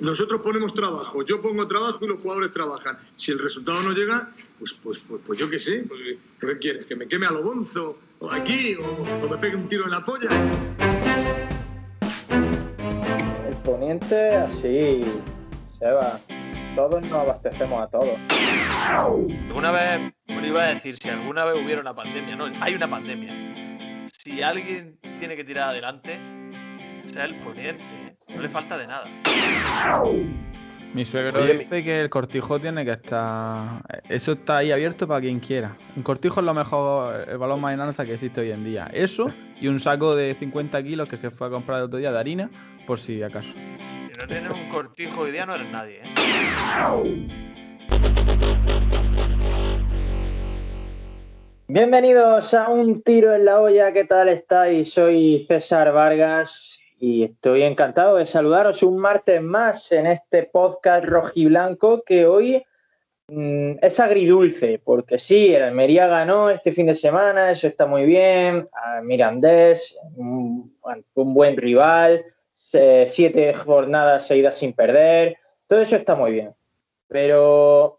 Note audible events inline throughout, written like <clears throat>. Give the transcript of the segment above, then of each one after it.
Nosotros ponemos trabajo, yo pongo trabajo y los jugadores trabajan. Si el resultado no llega, pues, pues, pues, pues yo qué sé, pues, ¿qué quieres? ¿Que me queme a lo bonzo? ¿O aquí? O, me pegue un tiro en la polla? El poniente así, se va. Todos nos abastecemos a todos. Alguna vez, me iba a decir, si alguna vez hubiera una pandemia, no, hay una pandemia. Si alguien tiene que tirar adelante, sea el poniente, ¿eh? No le falta de nada. Mi suegro dice que el cortijo tiene que estar. Eso está ahí abierto para quien quiera. Un cortijo es lo mejor, el balón más en que existe hoy en día. Eso y un saco de 50 kilos que se fue a comprar el otro día de harina, por si acaso. Si no tienes un cortijo hoy día, no eres nadie, ¿eh? Bienvenidos a Un Tiro en la Olla, ¿qué tal estáis? Soy César Vargas y estoy encantado de saludaros un martes más en este podcast rojiblanco que hoy mm, es agridulce, porque sí, el Almería ganó este fin de semana, eso está muy bien, Mirandés, un, buen rival, siete jornadas seguidas sin perder, todo eso está muy bien, pero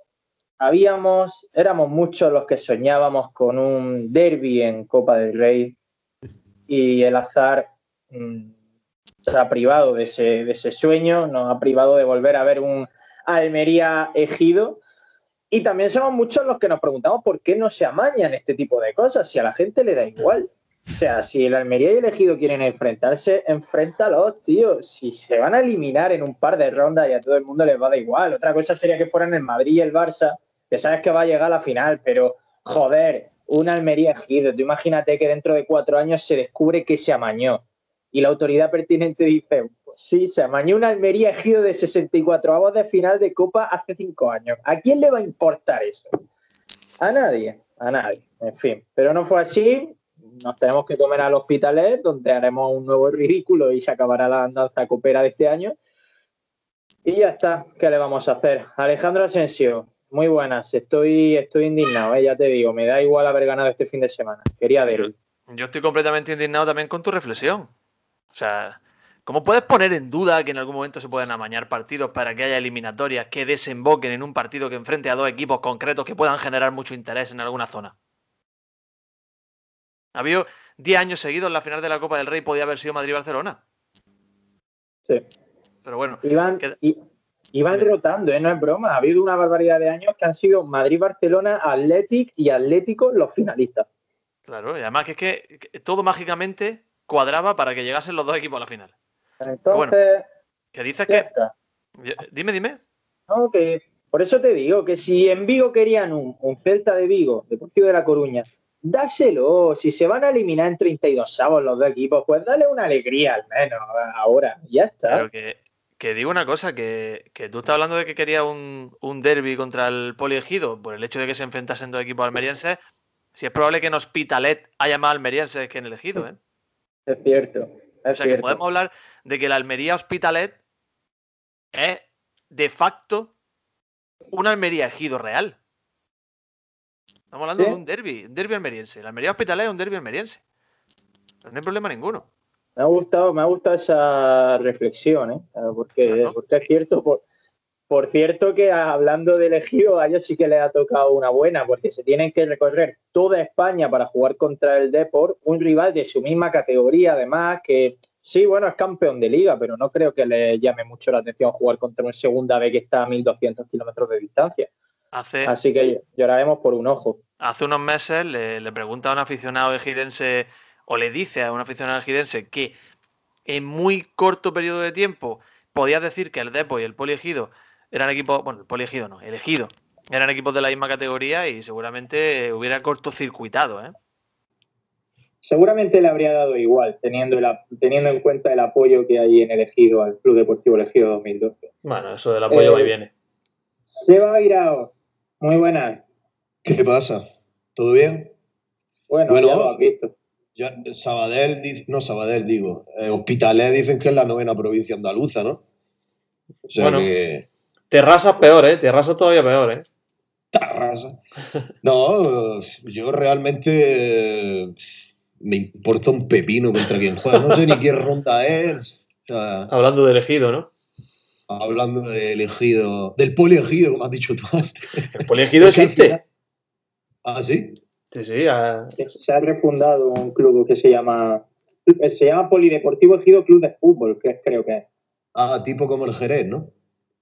habíamos, éramos muchos los que soñábamos con un derby en Copa del Rey y el azar... Mm, se ha privado de ese, sueño, nos ha privado de volver a ver un Almería ejido. Y también somos muchos los que nos preguntamos por qué no se amañan este tipo de cosas, si a la gente le da igual. O sea, si el Almería y el Ejido quieren enfrentarse, enfréntalos, tío. Si se van a eliminar en un par de rondas y a todo el mundo les va a dar igual. Otra cosa sería que fueran el Madrid y el Barça, que sabes que va a llegar a la final, pero joder, un Almería Ejido. Tú imagínate que dentro de cuatro años se descubre que se amañó y la autoridad pertinente dice, sí, se amañó una Almería ejido de 64 avos de final de Copa hace cinco años. ¿A quién le va a importar eso? A nadie, a nadie. En fin, pero no fue así. Nos tenemos que comer al hospitalet, donde haremos un nuevo ridículo y se acabará la andanza copera de este año. Y ya está, ¿qué le vamos a hacer? Alejandro Asensio, muy buenas. Estoy, estoy indignado, ¿eh? ya te digo, me da igual haber ganado este fin de semana. Quería verlo. Yo estoy completamente indignado también con tu reflexión. O sea, ¿cómo puedes poner en duda que en algún momento se puedan amañar partidos para que haya eliminatorias que desemboquen en un partido que enfrente a dos equipos concretos que puedan generar mucho interés en alguna zona? Ha habido 10 años seguidos en la final de la Copa del Rey, podía haber sido Madrid-Barcelona. Sí. Pero bueno. Iban, rotando, ¿eh? no es broma. Ha habido una barbaridad de años que han sido Madrid-Barcelona, Athletic y Atlético los finalistas. Claro, y además que es que todo mágicamente cuadraba para que llegasen los dos equipos a la final. Entonces. ¿Qué dices que. Dime, dime. No, que por eso te digo que si en Vigo querían un, Celta de Vigo, Deportivo de La Coruña, dáselo. Si se van a eliminar en 32 avos los dos equipos, pues dale una alegría al menos ahora. Ya está. Pero que, que digo una cosa, que, tú estás hablando de que quería un, un derby contra el Poliegido por el hecho de que se enfrentasen dos equipos almerienses. Si es probable que en Hospitalet haya más almerienses que en el Ejido, ¿eh? Es cierto. o sea que podemos hablar de que la Almería Hospitalet es de facto un Almería ejido real. Estamos hablando de un derby, un derby almeriense. La Almería Hospitalet es un derby almeriense. no hay problema ninguno. Me ha gustado, me ha gustado esa reflexión, ¿eh? porque, porque es cierto, por, por cierto que hablando de elegido, a ellos sí que les ha tocado una buena, porque se tienen que recorrer toda España para jugar contra el Deport, un rival de su misma categoría, además, que sí, bueno, es campeón de liga, pero no creo que le llame mucho la atención jugar contra un segunda vez que está a 1.200 kilómetros de distancia. Así que lloraremos por un ojo. Hace unos meses le, pregunta a un aficionado ejidense, o le dice a un aficionado ejidense que en muy corto periodo de tiempo podías decir que el Deport y el Poliegido eran equipos, bueno, el poliegido no, elegido. Eran equipos de la misma categoría y seguramente hubiera cortocircuitado, ¿eh? Seguramente le habría dado igual, teniendo, teniendo en cuenta el apoyo que hay en elegido al Club Deportivo Elegido 2012. Bueno, eso del apoyo va y eh, viene. Seba Virao, muy buenas. ¿Qué pasa? ¿Todo bien? Bueno, ya lo has visto. Sabadell, no Sabadell, digo. Eh, Hospitalet dicen que es la novena provincia andaluza, ¿no? O sea bueno, que Terrasa peor, ¿eh? Terrasa todavía peor, ¿eh? Terrasa. No, yo realmente me importa un pepino contra quien juega. No sé ni qué ronda es. Hablando de elegido, ¿no? hablando del elegido, del poliegido, como has dicho tú antes. El poliegido existe. Ah, sí. Sí, sí. Se ha refundado un club que se llama se llama Polideportivo Ejido Club de Fútbol, que creo que es. Ah, tipo como el Jerez, ¿no?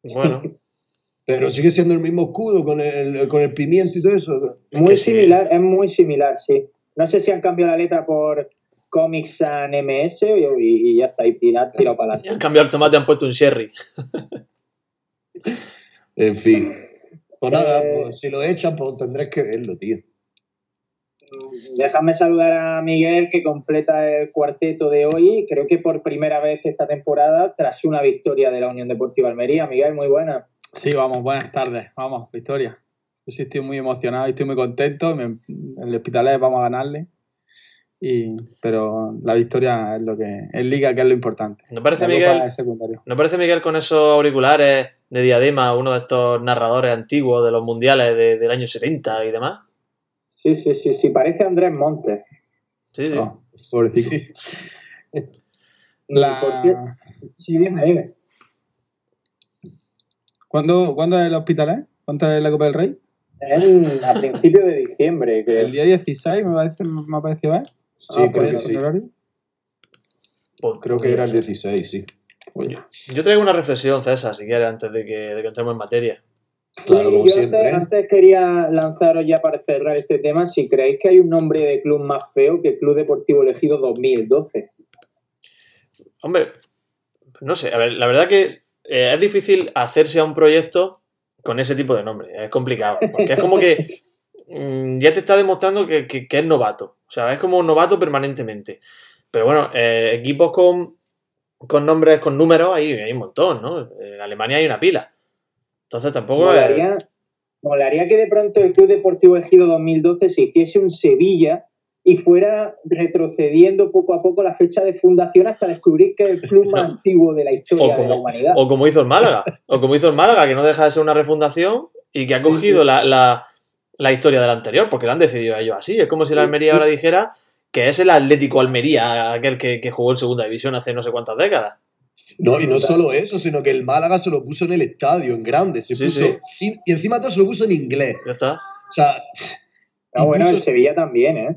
Bueno, <laughs> Pero sigue siendo el mismo escudo con el, con el pimiento y todo eso. Es Muy sí. similar, es muy similar, sí. No sé si han cambiado la letra por Comics San MS y, y ya está, y tirado para adelante. han cambiado el tomate y han puesto un sherry. <laughs> En fin. Pues nada, Eh, pues si lo echan, pues tendrás que verlo, tío. Déjame saludar a Miguel que completa el cuarteto de hoy, creo que por primera vez esta temporada, tras una victoria de la Unión Deportiva Almería. Miguel, muy buena. Sí, vamos, buenas tardes. Vamos, Victoria. Yo sí estoy muy emocionado y estoy muy contento. Me- en el Hospitalet vamos a ganarle. Y, pero la victoria es lo que es Liga, que es lo importante. ¿No parece, Miguel, es secundario. ¿No parece Miguel con esos auriculares de diadema, uno de estos narradores antiguos de los mundiales de- del año 70 y demás? Sí, sí, sí, sí, parece Andrés Montes. Sí, sí. Oh, pobrecito. La- Sí, dime, dime. ¿Cuándo, ¿Cuándo es el Hospitalet? ¿Cuándo es la Copa del Rey? Es a principios de diciembre. Que <laughs> El día 16 me, parece, me ha parecido ver. Sí, Ah, creo pues que sí. ¿El horario? Pues, Creo que era el 16, sí. Yo traigo una reflexión, César, si quieres, antes de que, de que entremos en materia. Claro, Sí, como yo siempre. antes, quería lanzaros ya para cerrar este tema si creéis que hay un nombre de club más feo que Club Deportivo Elegido 2012. Hombre, no sé, a ver, la verdad que eh, es difícil hacerse a un proyecto con ese tipo de nombre, es complicado, porque es como que <laughs> mm, ya te está demostrando que, que- que es novato, o sea, es como novato permanentemente. Pero bueno, eh, equipos con, con nombres, con números, hay, hay un montón, ¿no? En Alemania hay una pila. Entonces tampoco es... Molaría, molaría que de pronto el Club Deportivo Ejido 2012 se hiciese un Sevilla y fuera retrocediendo poco a poco la fecha de fundación hasta descubrir que es el club más <laughs> antiguo de la historia O de la como, humanidad. o como hizo el Málaga, o como hizo el Málaga, que no deja de ser una refundación y que ha cogido la, la- la historia del anterior, porque lo han decidido ellos así. Es como si la Almería ahora dijera que es el Atlético Almería, aquel que, que jugó en segunda división hace no sé cuántas décadas. No, y no solo eso, sino que el Málaga se lo puso en el estadio, en grande. Se Sí, puso, sí. sin- y encima todo se lo puso en inglés. Ya está. O sea, Ah, bueno, el Sevilla también, ¿eh?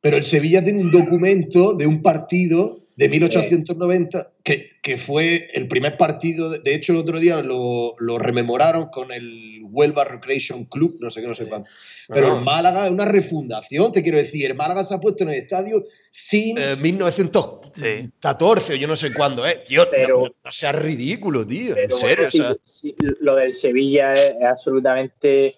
pero el Sevilla tiene un documento de un partido de 1890 que, que fue el primer partido. De, de hecho, el otro día lo, lo rememoraron con el Huelva Recreation Club, no sé qué, no sé cuánto. Pero el Málaga es una refundación, te quiero decir. El Málaga se ha puesto en el estadio sin. Eh, 1914 o yo no sé cuándo, ¿eh? Tío, Pero- no, no seas ridículo, tío. Pero en serio, bueno, o sea, sí, sí, lo del Sevilla es, es absolutamente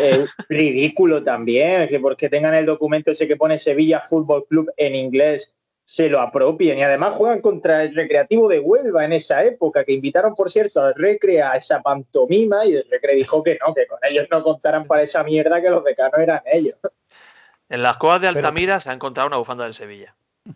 eh, <laughs> ridículo también, que porque tengan el documento ese que pone Sevilla Fútbol Club en inglés se lo apropien y además juegan contra el Recreativo de Huelva en esa época, que invitaron, por cierto, al Recre a esa pantomima y el Recre dijo que no, que con ellos no contaran para esa mierda que los decanos eran ellos. En las cuevas de Pero- Altamira se ha encontrado una bufanda del Sevilla. <laughs>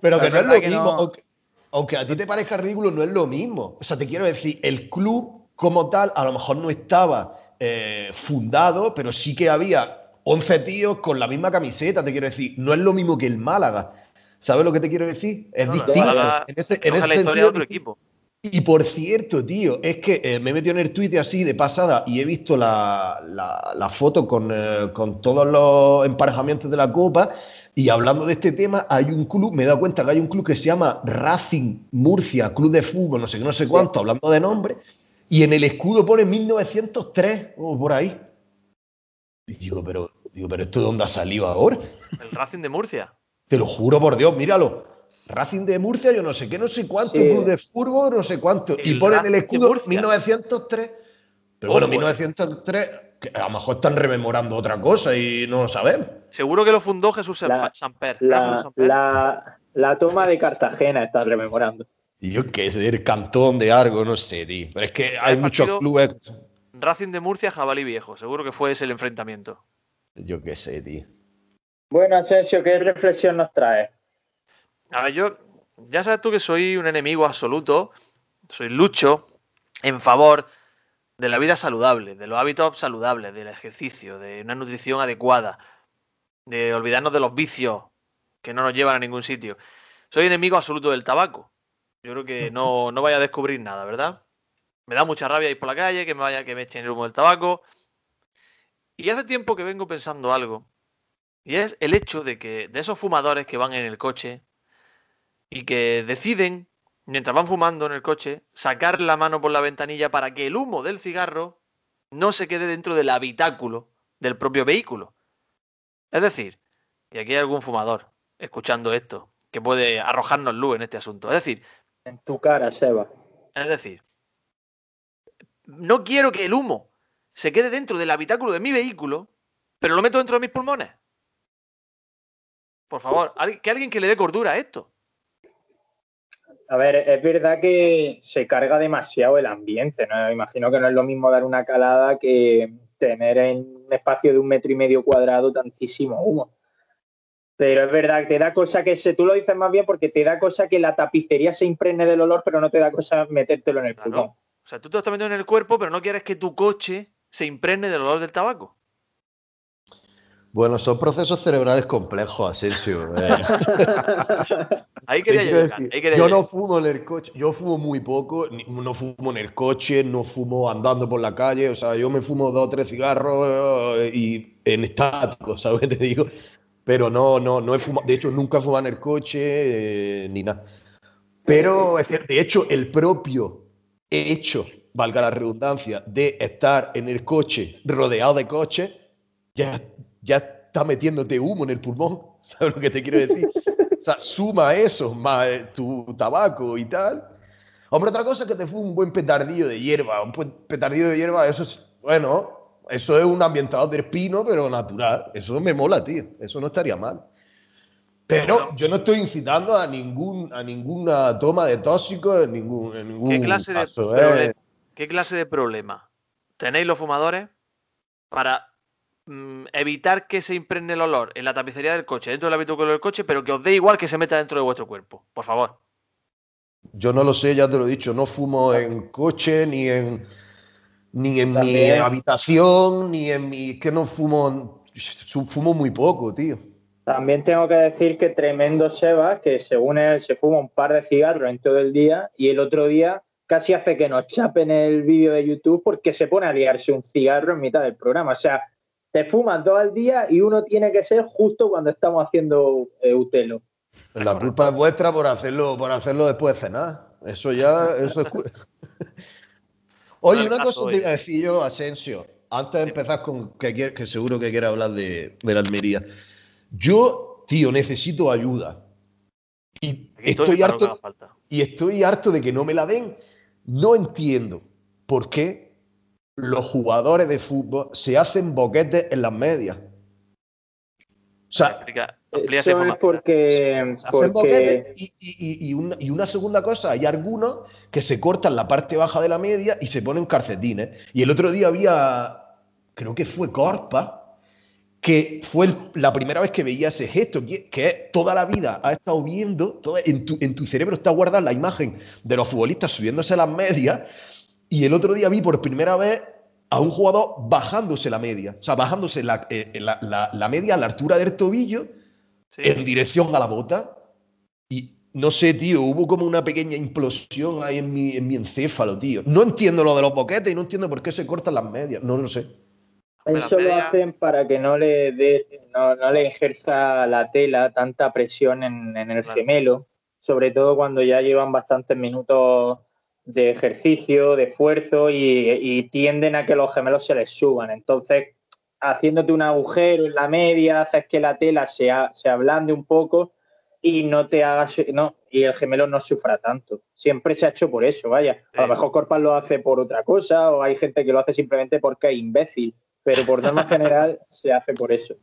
pero que no es lo mismo. no- Aunque, aunque a ti te parezca ridículo, no es lo mismo. O sea, te quiero decir, el club como tal a lo mejor no estaba eh, fundado, pero sí que había 11 tíos con la misma camiseta, te quiero decir. No es lo mismo que el Málaga. ¿Sabes lo que te quiero decir? Es No, distinto. Málaga en ese, en Coge ese la historia sentido de otro equipo. Y por cierto, tío, es que eh, me he metido en el Twitter así de pasada y he visto la, la- la foto con, eh, con todos los emparejamientos de la Copa. Y hablando de este tema, hay un club, me he dado cuenta que hay un club que se llama Racing Murcia, Club de Fútbol, no sé qué, no sé Sí. cuánto, hablando de nombre. Y en el escudo pone 1903 o por ahí. Y digo, pero, digo, pero ¿esto de dónde ha salido ahora? El Racing de Murcia. Te lo juro por Dios, míralo. Racing de Murcia, yo no sé qué, no sé cuánto, Sí. club de fútbol, no sé cuánto. y ponen Racing el escudo Murcia. 1903. Pero bueno, eh. 1903, que a lo mejor están rememorando otra cosa y no lo sabemos. Seguro que lo fundó Jesús La- Samper. La, la, la toma de Cartagena estás rememorando. Y yo qué sé, el cantón de Argo, no sé, tío. Pero es que hay muchos clubes. Racing de Murcia, Jabalí Viejo. Seguro que fue ese el enfrentamiento. Yo qué sé, tío. Bueno, Asensio, ¿qué reflexión nos trae? A ver, yo, ya sabes tú que soy un enemigo absoluto, soy lucho en favor de la vida saludable, de los hábitos saludables, del ejercicio, de una nutrición adecuada, de olvidarnos de los vicios que no nos llevan a ningún sitio. Soy enemigo absoluto del tabaco. Yo creo que no, no vaya a descubrir nada, ¿verdad? Me da mucha rabia ir por la calle, que me vaya, que me echen el humo del tabaco. Y hace tiempo que vengo pensando algo. Y es el hecho de que de esos fumadores que van en el coche y que deciden, mientras van fumando en el coche, sacar la mano por la ventanilla para que el humo del cigarro no se quede dentro del habitáculo del propio vehículo. Es decir, y aquí hay algún fumador escuchando esto que puede arrojarnos luz en este asunto. Es decir, en tu cara, Seba. Es decir, no quiero que el humo se quede dentro del habitáculo de mi vehículo, pero lo meto dentro de mis pulmones. Por favor, que alguien que le dé cordura a esto. A ver, es verdad que se carga demasiado el ambiente, ¿no? Imagino que no es lo mismo dar una calada que tener en un espacio de un metro y medio cuadrado tantísimo humo. Pero es verdad, te da cosa que se, tú lo dices más bien porque te da cosa que la tapicería se impregne del olor, pero no te da cosa metértelo en el pulmón. O sea, tú te lo estás metiendo en el cuerpo, pero no quieres que tu coche se impregne del olor del tabaco. Bueno, son procesos cerebrales complejos, Asensio. <laughs> Eh. ahí quería llegar, yo no fumo en el coche, yo fumo muy poco, no fumo en el coche, no fumo andando por la calle, o sea, yo me fumo dos o tres cigarros eh, y en estático, ¿sabes? Te digo, pero no, no, no he fumado, de hecho nunca he fumado en el coche eh, ni nada. Pero de hecho el propio hecho, valga la redundancia, de estar en el coche rodeado de coches, ya, ya está metiéndote humo en el pulmón, <laughs> ¿sabes lo que te quiero decir? O sea, suma eso, más tu tabaco y tal. Hombre, otra cosa es que te fue un buen petardillo de hierba. Un petardillo de hierba, eso es, bueno, eso es un ambientador de espino, pero natural. Eso me mola, tío. Eso no estaría mal. Pero yo no estoy incitando a ningún a ninguna toma de tóxicos en ningún, ¿Qué clase de ¿eh? ¿Qué clase de problema tenéis los fumadores para mm, evitar que se impregne el olor en la tapicería del coche, dentro del habitáculo del coche, pero que os dé igual que se meta dentro de vuestro cuerpo? Por favor. Yo no lo sé, ya te lo he dicho, no fumo en coche ni en ni en mi habitación, ni en mi... que no fumo, fumo muy poco, tío. También tengo que decir que tremendo Seba, que según él se fuma un par de cigarros en todo el día y el otro día casi hace que nos chapen el vídeo de YouTube porque se pone a liarse un cigarro en mitad del programa. O sea, te fuman todo el día y uno tiene que ser justo cuando estamos haciendo eh, Utelo. La culpa es vuestra por hacerlo, por hacerlo después de cenar. Eso ya, eso es... <laughs> Oye, una cosa te iba a decir yo, Asensio, antes de empezar con que, que seguro que quiere hablar de, la Almería. Yo, tío, necesito ayuda. Y estoy, harto, y estoy harto de que no me la den. No entiendo por qué los jugadores de fútbol se hacen boquetes en las medias. O sea, eso es porque, y, una, segunda cosa, hay algunos que se cortan la parte baja de la media y se ponen calcetines. Y el otro día había, creo que fue Corpa, que fue la primera vez que veía ese gesto, que, toda la vida ha estado viendo, en, tu, en tu cerebro está guardada la imagen de los futbolistas subiéndose a las medias. Y el otro día vi por primera vez a un jugador bajándose la media, o sea, bajándose la, eh, la media a la altura del tobillo en dirección a la bota. Y no sé, tío, hubo como una pequeña implosión ahí en mi, en mi encéfalo, tío. No entiendo lo de los boquetes y no entiendo por qué se cortan las medias. No lo sé. Eso lo hacen para que no le dé, no, le ejerza la tela tanta presión en, el gemelo, sobre todo cuando ya llevan bastantes minutos de ejercicio, de esfuerzo y, y, tienden a que los gemelos se les suban. Entonces, haciéndote un agujero en la media, haces que la tela se, se ablande un poco y no te hagas, no, y el gemelo no sufra tanto. Siempre se ha hecho por eso, vaya. A lo mejor Corpas lo hace por otra cosa, o hay gente que lo hace simplemente porque es imbécil, pero por norma general <laughs> se hace por eso.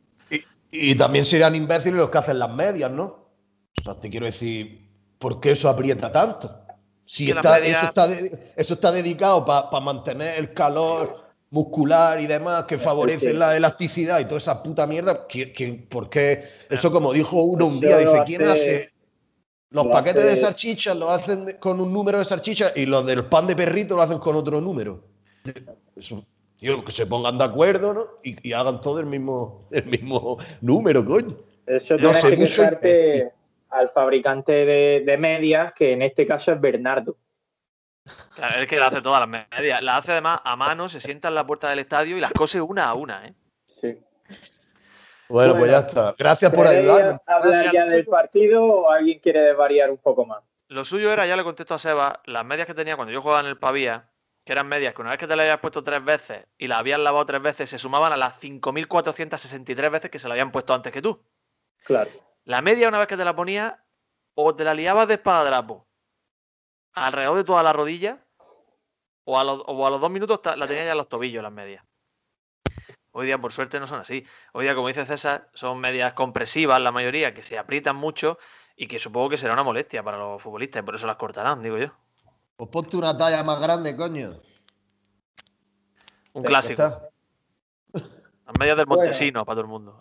Y, también serían imbéciles los que hacen las medias, ¿no? O sea, te quiero decir, ¿por qué eso aprieta tanto? Si está, eso, está eso está dedicado para mantener el calor muscular y demás que favorece la elasticidad y toda esa puta mierda, por qué? Eso como dijo uno un día, dice, ¿quién hace? Los paquetes de salchichas lo hacen con un número de salchichas y los del pan de perrito lo hacen con otro número. Eso, tío, que se pongan de acuerdo, ¿no? Y, hagan todo el mismo, el mismo número, coño. Eso tienes que al fabricante de, de medias, que en este caso es Bernardo. Claro, es que la hace todas las medias. La hace además a mano, se sienta en la puerta del estadio y las cose una a una, ¿eh? Sí. Bueno, pues ya está. Gracias por ¿Queréis ayudarme. hablar ya del partido o alguien quiere variar un poco más? Lo suyo era, ya le contesto a Seba, las medias que tenía cuando yo jugaba en el Pavía, que eran medias que una vez que te las habías puesto tres veces y las habías lavado tres veces, se sumaban a las 5.463 veces que se la habían puesto antes que tú. Claro. La media, una vez que te la ponías, o te la liabas de espadadrapo alrededor de toda la rodilla, o a los, o a los dos minutos la tenías ya en los tobillos las medias. Hoy día, por suerte, no son así. Hoy día, como dice César, son medias compresivas, la mayoría, que se aprietan mucho y que supongo que será una molestia para los futbolistas y por eso las cortarán, digo yo. Pues ponte una talla más grande, coño. Un clásico. Las medias del Bueno. Montesino para todo el mundo.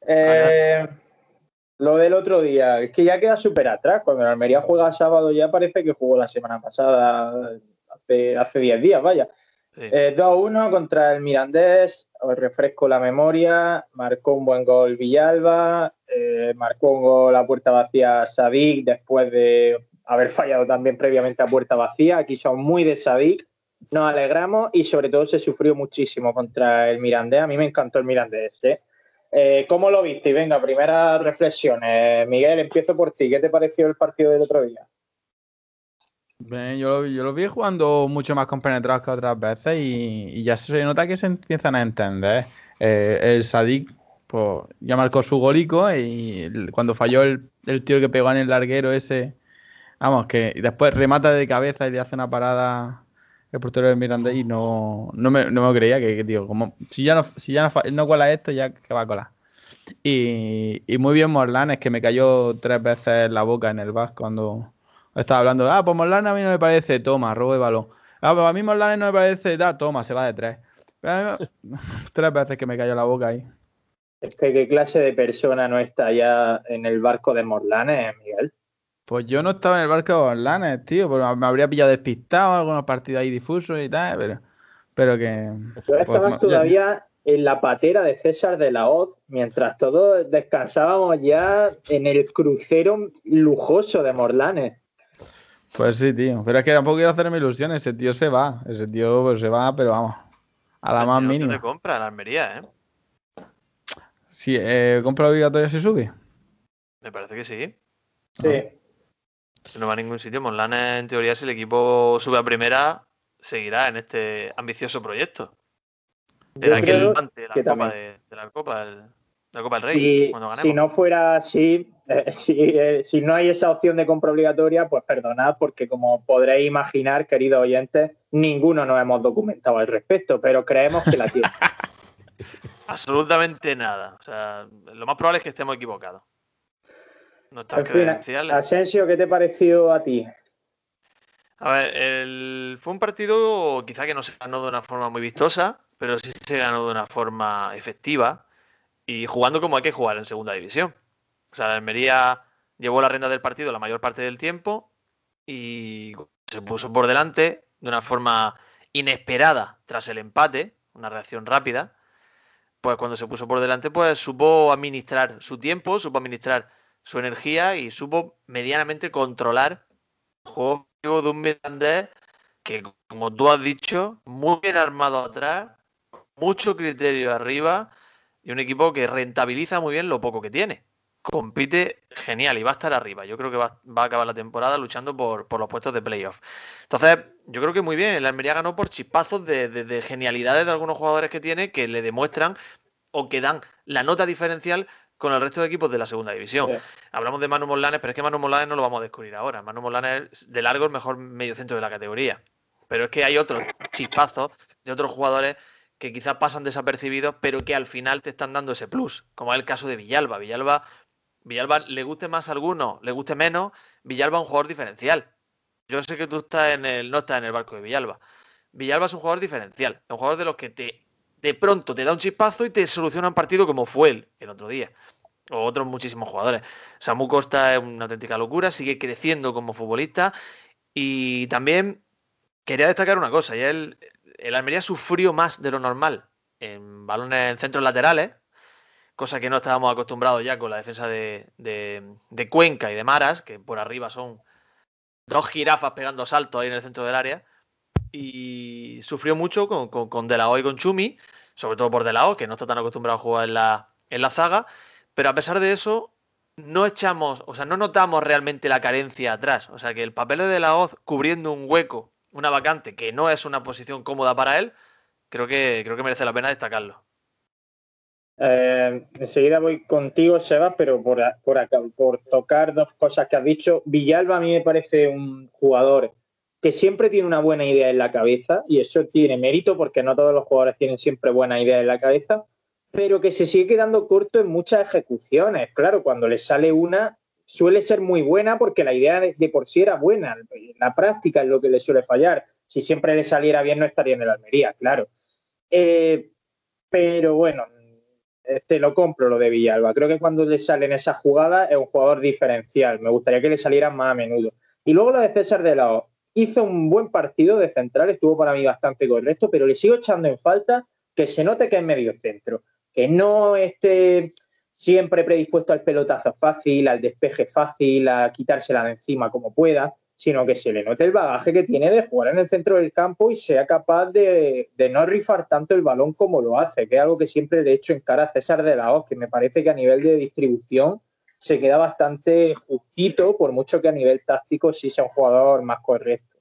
Eh, lo del otro día, es que ya queda súper atrás. Cuando el Almería juega sábado ya parece que jugó la semana pasada, hace hace 10 días, vaya. Sí. Eh, 2-1 contra el Mirandés, os refresco la memoria, marcó un buen gol Villalba, eh, marcó un gol a puerta vacía Sadik después de haber fallado también previamente a puerta vacía. Aquí son muy de Sadik, nos alegramos y sobre todo se sufrió muchísimo contra el Mirandés. A mí me encantó el Mirandés. ¿eh? Eh, ¿Cómo lo viste? Y venga, primeras reflexiones. Miguel, empiezo por ti. ¿Qué te pareció el partido del otro día? Yo, lo, yo lo vi jugando mucho más compenetrados que otras veces y, ya se nota que se empiezan a entender. Eh, el Sadik pues, ya marcó su golico y cuando falló el, el tío que pegó en el larguero ese, vamos, que después remata de cabeza y le hace una parada el portero del Mirandés y no, no, me, no me creía que, tío, como si ya no, si ya no, no cuela esto, ya que va a colar. Y, y muy bien Morlanes, que me cayó tres veces la boca en el VAS cuando estaba hablando. Ah, pues Morlanes a mí no me parece, toma, robo de balón. Ah, pues a mí Morlanes no me parece, da, toma, se va de tres. <laughs> Tres veces que me cayó la boca ahí. Es que qué clase de persona no está ya en el barco de Morlanes, Miguel. Pues yo no estaba en el barco de Morlanes, tío, porque me habría pillado despistado, algunos partidos ahí difusos y tal, pero, pero que. Tú pues, estabas todavía en la patera de César de la Hoz, mientras todos descansábamos ya en el crucero lujoso de Morlanes. Pues sí, tío. Pero es que tampoco quiero hacerme ilusiones. Ese tío se va. Ese tío pues, se va, pero vamos. A la más mínima. de compra en Almería, ¿eh? Si eh, compra obligatoria se sube. Me parece que sí. Sí. No va a ningún sitio. Monlanes, en teoría, si el equipo sube a primera, seguirá en este ambicioso proyecto. Yo que el de la Copa de, de la Copa del, de la Copa del Rey. Si, cuando ganemos. si no fuera así, eh, <laughs> si, eh, si no hay esa opción de compra obligatoria, pues perdonad, porque como podréis imaginar, queridos oyentes, ninguno nos hemos documentado al respecto, pero creemos que la tiene. <laughs> Absolutamente nada. O sea, lo más probable es que estemos equivocados. Nuestras En fin, credenciales. Asensio, ¿qué te pareció a ti? A ver, el- fue un partido quizá que no se ganó de una forma muy vistosa, pero sí se ganó de una forma efectiva y jugando como hay que jugar en segunda división. O sea, el Almería llevó la rienda del partido la mayor parte del tiempo y se puso por delante de una forma inesperada tras el empate, una reacción rápida. Pues cuando se puso por delante, pues supo administrar su tiempo, supo administrar su energía y supo medianamente controlar el juego de un Mirandés que, como tú has dicho, muy bien armado atrás, mucho criterio arriba y un equipo que rentabiliza muy bien lo poco que tiene. Compite genial y va a estar arriba. Yo creo que va, va a acabar la temporada luchando por, por los puestos de playoff. Entonces, yo creo que muy bien. El Almería ganó por chispazos de, de- de genialidades de algunos jugadores que tiene que le demuestran o que dan la nota diferencial con el resto de equipos de la segunda división. Sí. Hablamos de Manu Molanes, pero es que Manu Molanes no lo vamos a descubrir ahora. Manu Molanes es de largo el mejor mediocentro de la categoría. Pero es que hay otros chispazos de otros jugadores que quizás pasan desapercibidos, pero que al final te están dando ese plus, como es el caso de Villalba. Villalba, Villalba le guste más a alguno, le guste menos, Villalba es un jugador diferencial. Yo sé que tú estás en el, no estás en el barco de Villalba. Villalba es un jugador diferencial, es un jugador de los que te de pronto te da un chispazo y te soluciona un partido como fue él el otro día. O otros muchísimos jugadores. Samu Costa es una auténtica locura, sigue creciendo como futbolista. Y también quería destacar una cosa, y el, el Almería sufrió más de lo normal en balones en centros laterales, cosa que no estábamos acostumbrados ya con la defensa de, Cuenca y de Maras, que por arriba son dos jirafas pegando saltos ahí en el centro del área. Y sufrió mucho con, con, con y con Chumi, sobre todo por Delao, que no está tan acostumbrado a jugar en la, en la zaga. Pero a pesar de eso, no echamos, o sea, no notamos realmente la carencia atrás. O sea, que el papel de La Hoz cubriendo un hueco, una vacante, que no es una posición cómoda para él, creo que, creo que merece la pena destacarlo. Eh, enseguida voy contigo, Seba, pero por, por, por tocar dos cosas que has dicho. Villalba a mí me parece un jugador que siempre tiene una buena idea en la cabeza y eso tiene mérito porque no todos los jugadores tienen siempre buena idea en la cabeza, pero que se sigue quedando corto en muchas ejecuciones. Claro, cuando le sale una, suele ser muy buena porque la idea de, por sí era buena. La práctica es lo que le suele fallar. Si siempre le saliera bien, no estaría en el Almería, claro. Eh, pero bueno, te lo compro lo de Villalba. Creo que cuando le sale en esa jugada es un jugador diferencial. Me gustaría que le saliera más a menudo. Y luego lo de César de la Hizo un buen partido de central, estuvo para mí bastante correcto, pero le sigo echando en falta que se note que es medio centro que no esté siempre predispuesto al pelotazo fácil, al despeje fácil, a quitársela de encima como pueda, sino que se le note el bagaje que tiene de jugar en el centro del campo y sea capaz de, no rifar tanto el balón como lo hace, que es algo que siempre le he hecho en cara a César de la Hoz, que me parece que a nivel de distribución se queda bastante justito, por mucho que a nivel táctico sí sea un jugador más correcto.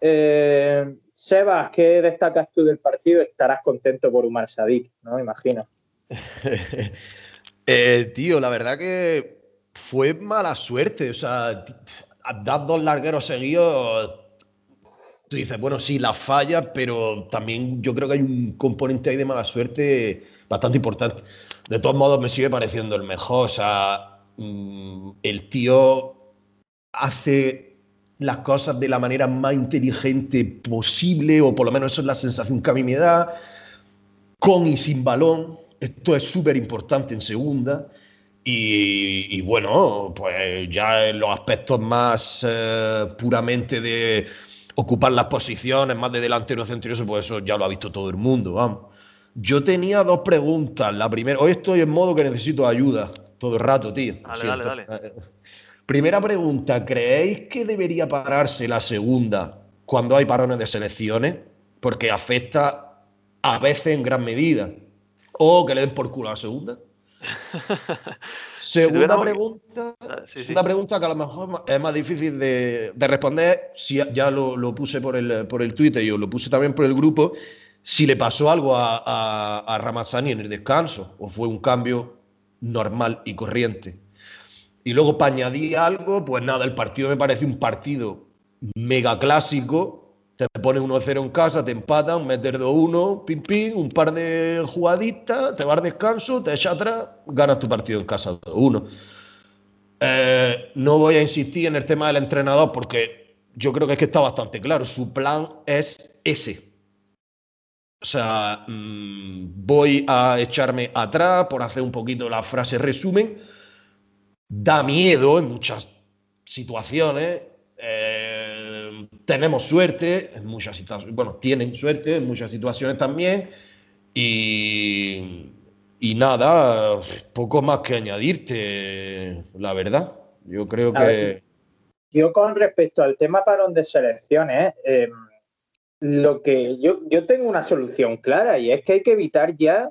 Eh, Sebas, ¿qué destacas tú del partido? Estarás contento por Umar Sadik, ¿no? Imagino. <laughs> Eh, tío, la verdad que fue mala suerte. O sea, dar dos largueros seguidos. Tú dices, bueno, sí, la falla, pero también yo creo que hay un componente ahí de mala suerte bastante importante. De todos modos, me sigue pareciendo el mejor. O sea, mm, el tío hace las cosas de la manera más inteligente posible, o por lo menos eso es la sensación que a mí me da, con y sin balón. Esto es súper importante en segunda. Y, bueno, pues ya en los aspectos más eh, puramente de ocupar las posiciones, más de delantero centro, pues eso ya lo ha visto todo el mundo, vamos. Yo tenía dos preguntas. La primera, hoy estoy en modo que necesito ayuda todo el rato, tío. Dale, dale, dale. Primera pregunta, ¿creéis que debería pararse la segunda cuando hay parones de selecciones? Porque afecta a veces en gran medida. O que le den por culo a la segunda. <laughs> segunda pregunta, ah, pregunta que a lo mejor es más difícil de, responder, si ya lo, puse por el, por el Twitter y lo puse también por el grupo, si le pasó algo a, a, a Ramazani en el descanso o fue un cambio normal y corriente. Y luego para añadir algo, pues nada, el partido me parece un partido mega clásico. Te pones 1-0 en casa, te empatan, meter 2-1, pim pim, un par de jugaditas, te vas descanso, te echas atrás, ganas tu partido en casa 2-1. Eh, no voy a insistir en el tema del entrenador porque yo creo que es que está bastante claro. Su plan es ese. O sea, mm, voy a echarme atrás por hacer un poquito la frase resumen da miedo en muchas situaciones. Eh, tenemos suerte en muchas situaciones, bueno, tienen suerte en muchas situaciones también. Y, y nada, poco más que añadirte, la verdad. Yo creo que. yo, con respecto al tema parón de selecciones, eh, lo que yo, yo tengo una solución clara y es que hay que evitar ya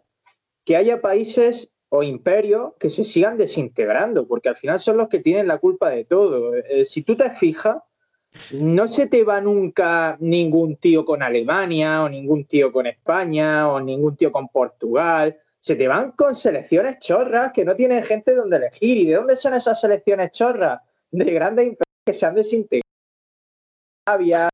que haya países o imperios que se sigan desintegrando, porque al final son los que tienen la culpa de todo. Eh, si tú te fijas, no se te va nunca ningún tío con Alemania, o ningún tío con España, o ningún tío con Portugal. Se te van con selecciones chorras que no tienen gente donde elegir. ¿Y de dónde son esas selecciones chorras? De grandes imperios que se han desintegrado. Arabia,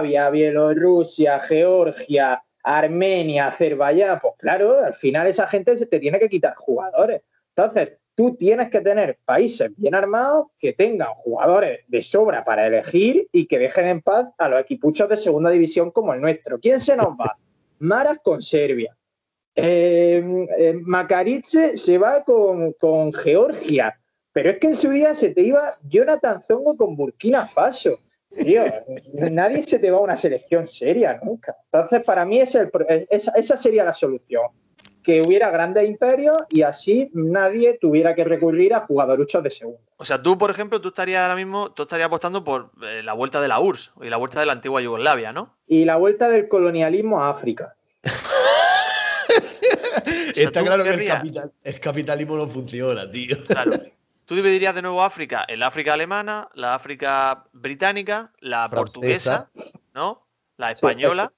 Bielorrusia, Georgia, Armenia, Azerbaiyán, pues claro, al final esa gente se te tiene que quitar jugadores. Entonces, tú tienes que tener países bien armados que tengan jugadores de sobra para elegir y que dejen en paz a los equipuchos de segunda división como el nuestro. ¿Quién se nos va? Maras con Serbia. Eh, eh se va con, con, Georgia. Pero es que en su día se te iba Jonathan Zongo con Burkina Faso Tío, nadie se te va a una selección seria nunca. Entonces, para mí esa, esa sería la solución. Que hubiera grandes imperios y así nadie tuviera que recurrir a jugadoruchos de segundo. O sea, tú, por ejemplo, tú estarías ahora mismo, tú estarías apostando por eh, la vuelta de la URSS y la vuelta de la antigua Yugoslavia, ¿no? Y la vuelta del colonialismo a África. <laughs> Está claro que el, capitalismo no funciona, tío. Claro. <laughs> Tú dividirías de nuevo África en la África alemana, la África británica, la portuguesa, ¿no? La española.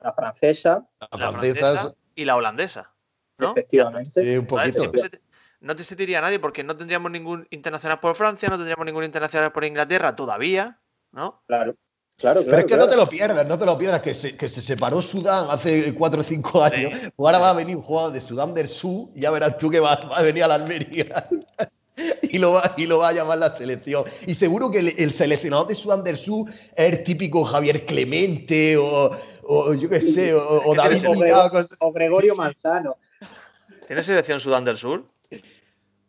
la francesa. La, francesa, y la holandesa. ¿no? Efectivamente. Sí, un poquito. no te sentiría nadie porque no tendríamos ningún internacional por Francia, no tendríamos ningún internacional por Inglaterra todavía, ¿no? Claro. Claro, Pero es que no te lo pierdas, no te lo pierdas, que se, que se separó Sudán hace 4 o 5 años. Ahora va a venir un jugador de Sudán del Sur y ya verás tú que va, a venir a la Almería. <laughs> y, lo va, y lo va a llamar la selección. Y seguro que el, seleccionador de Sudán del Sur es el típico Javier Clemente o, o yo qué sé, o, David o, Gregorio Manzano. ¿Tiene selección Sudán del Sur?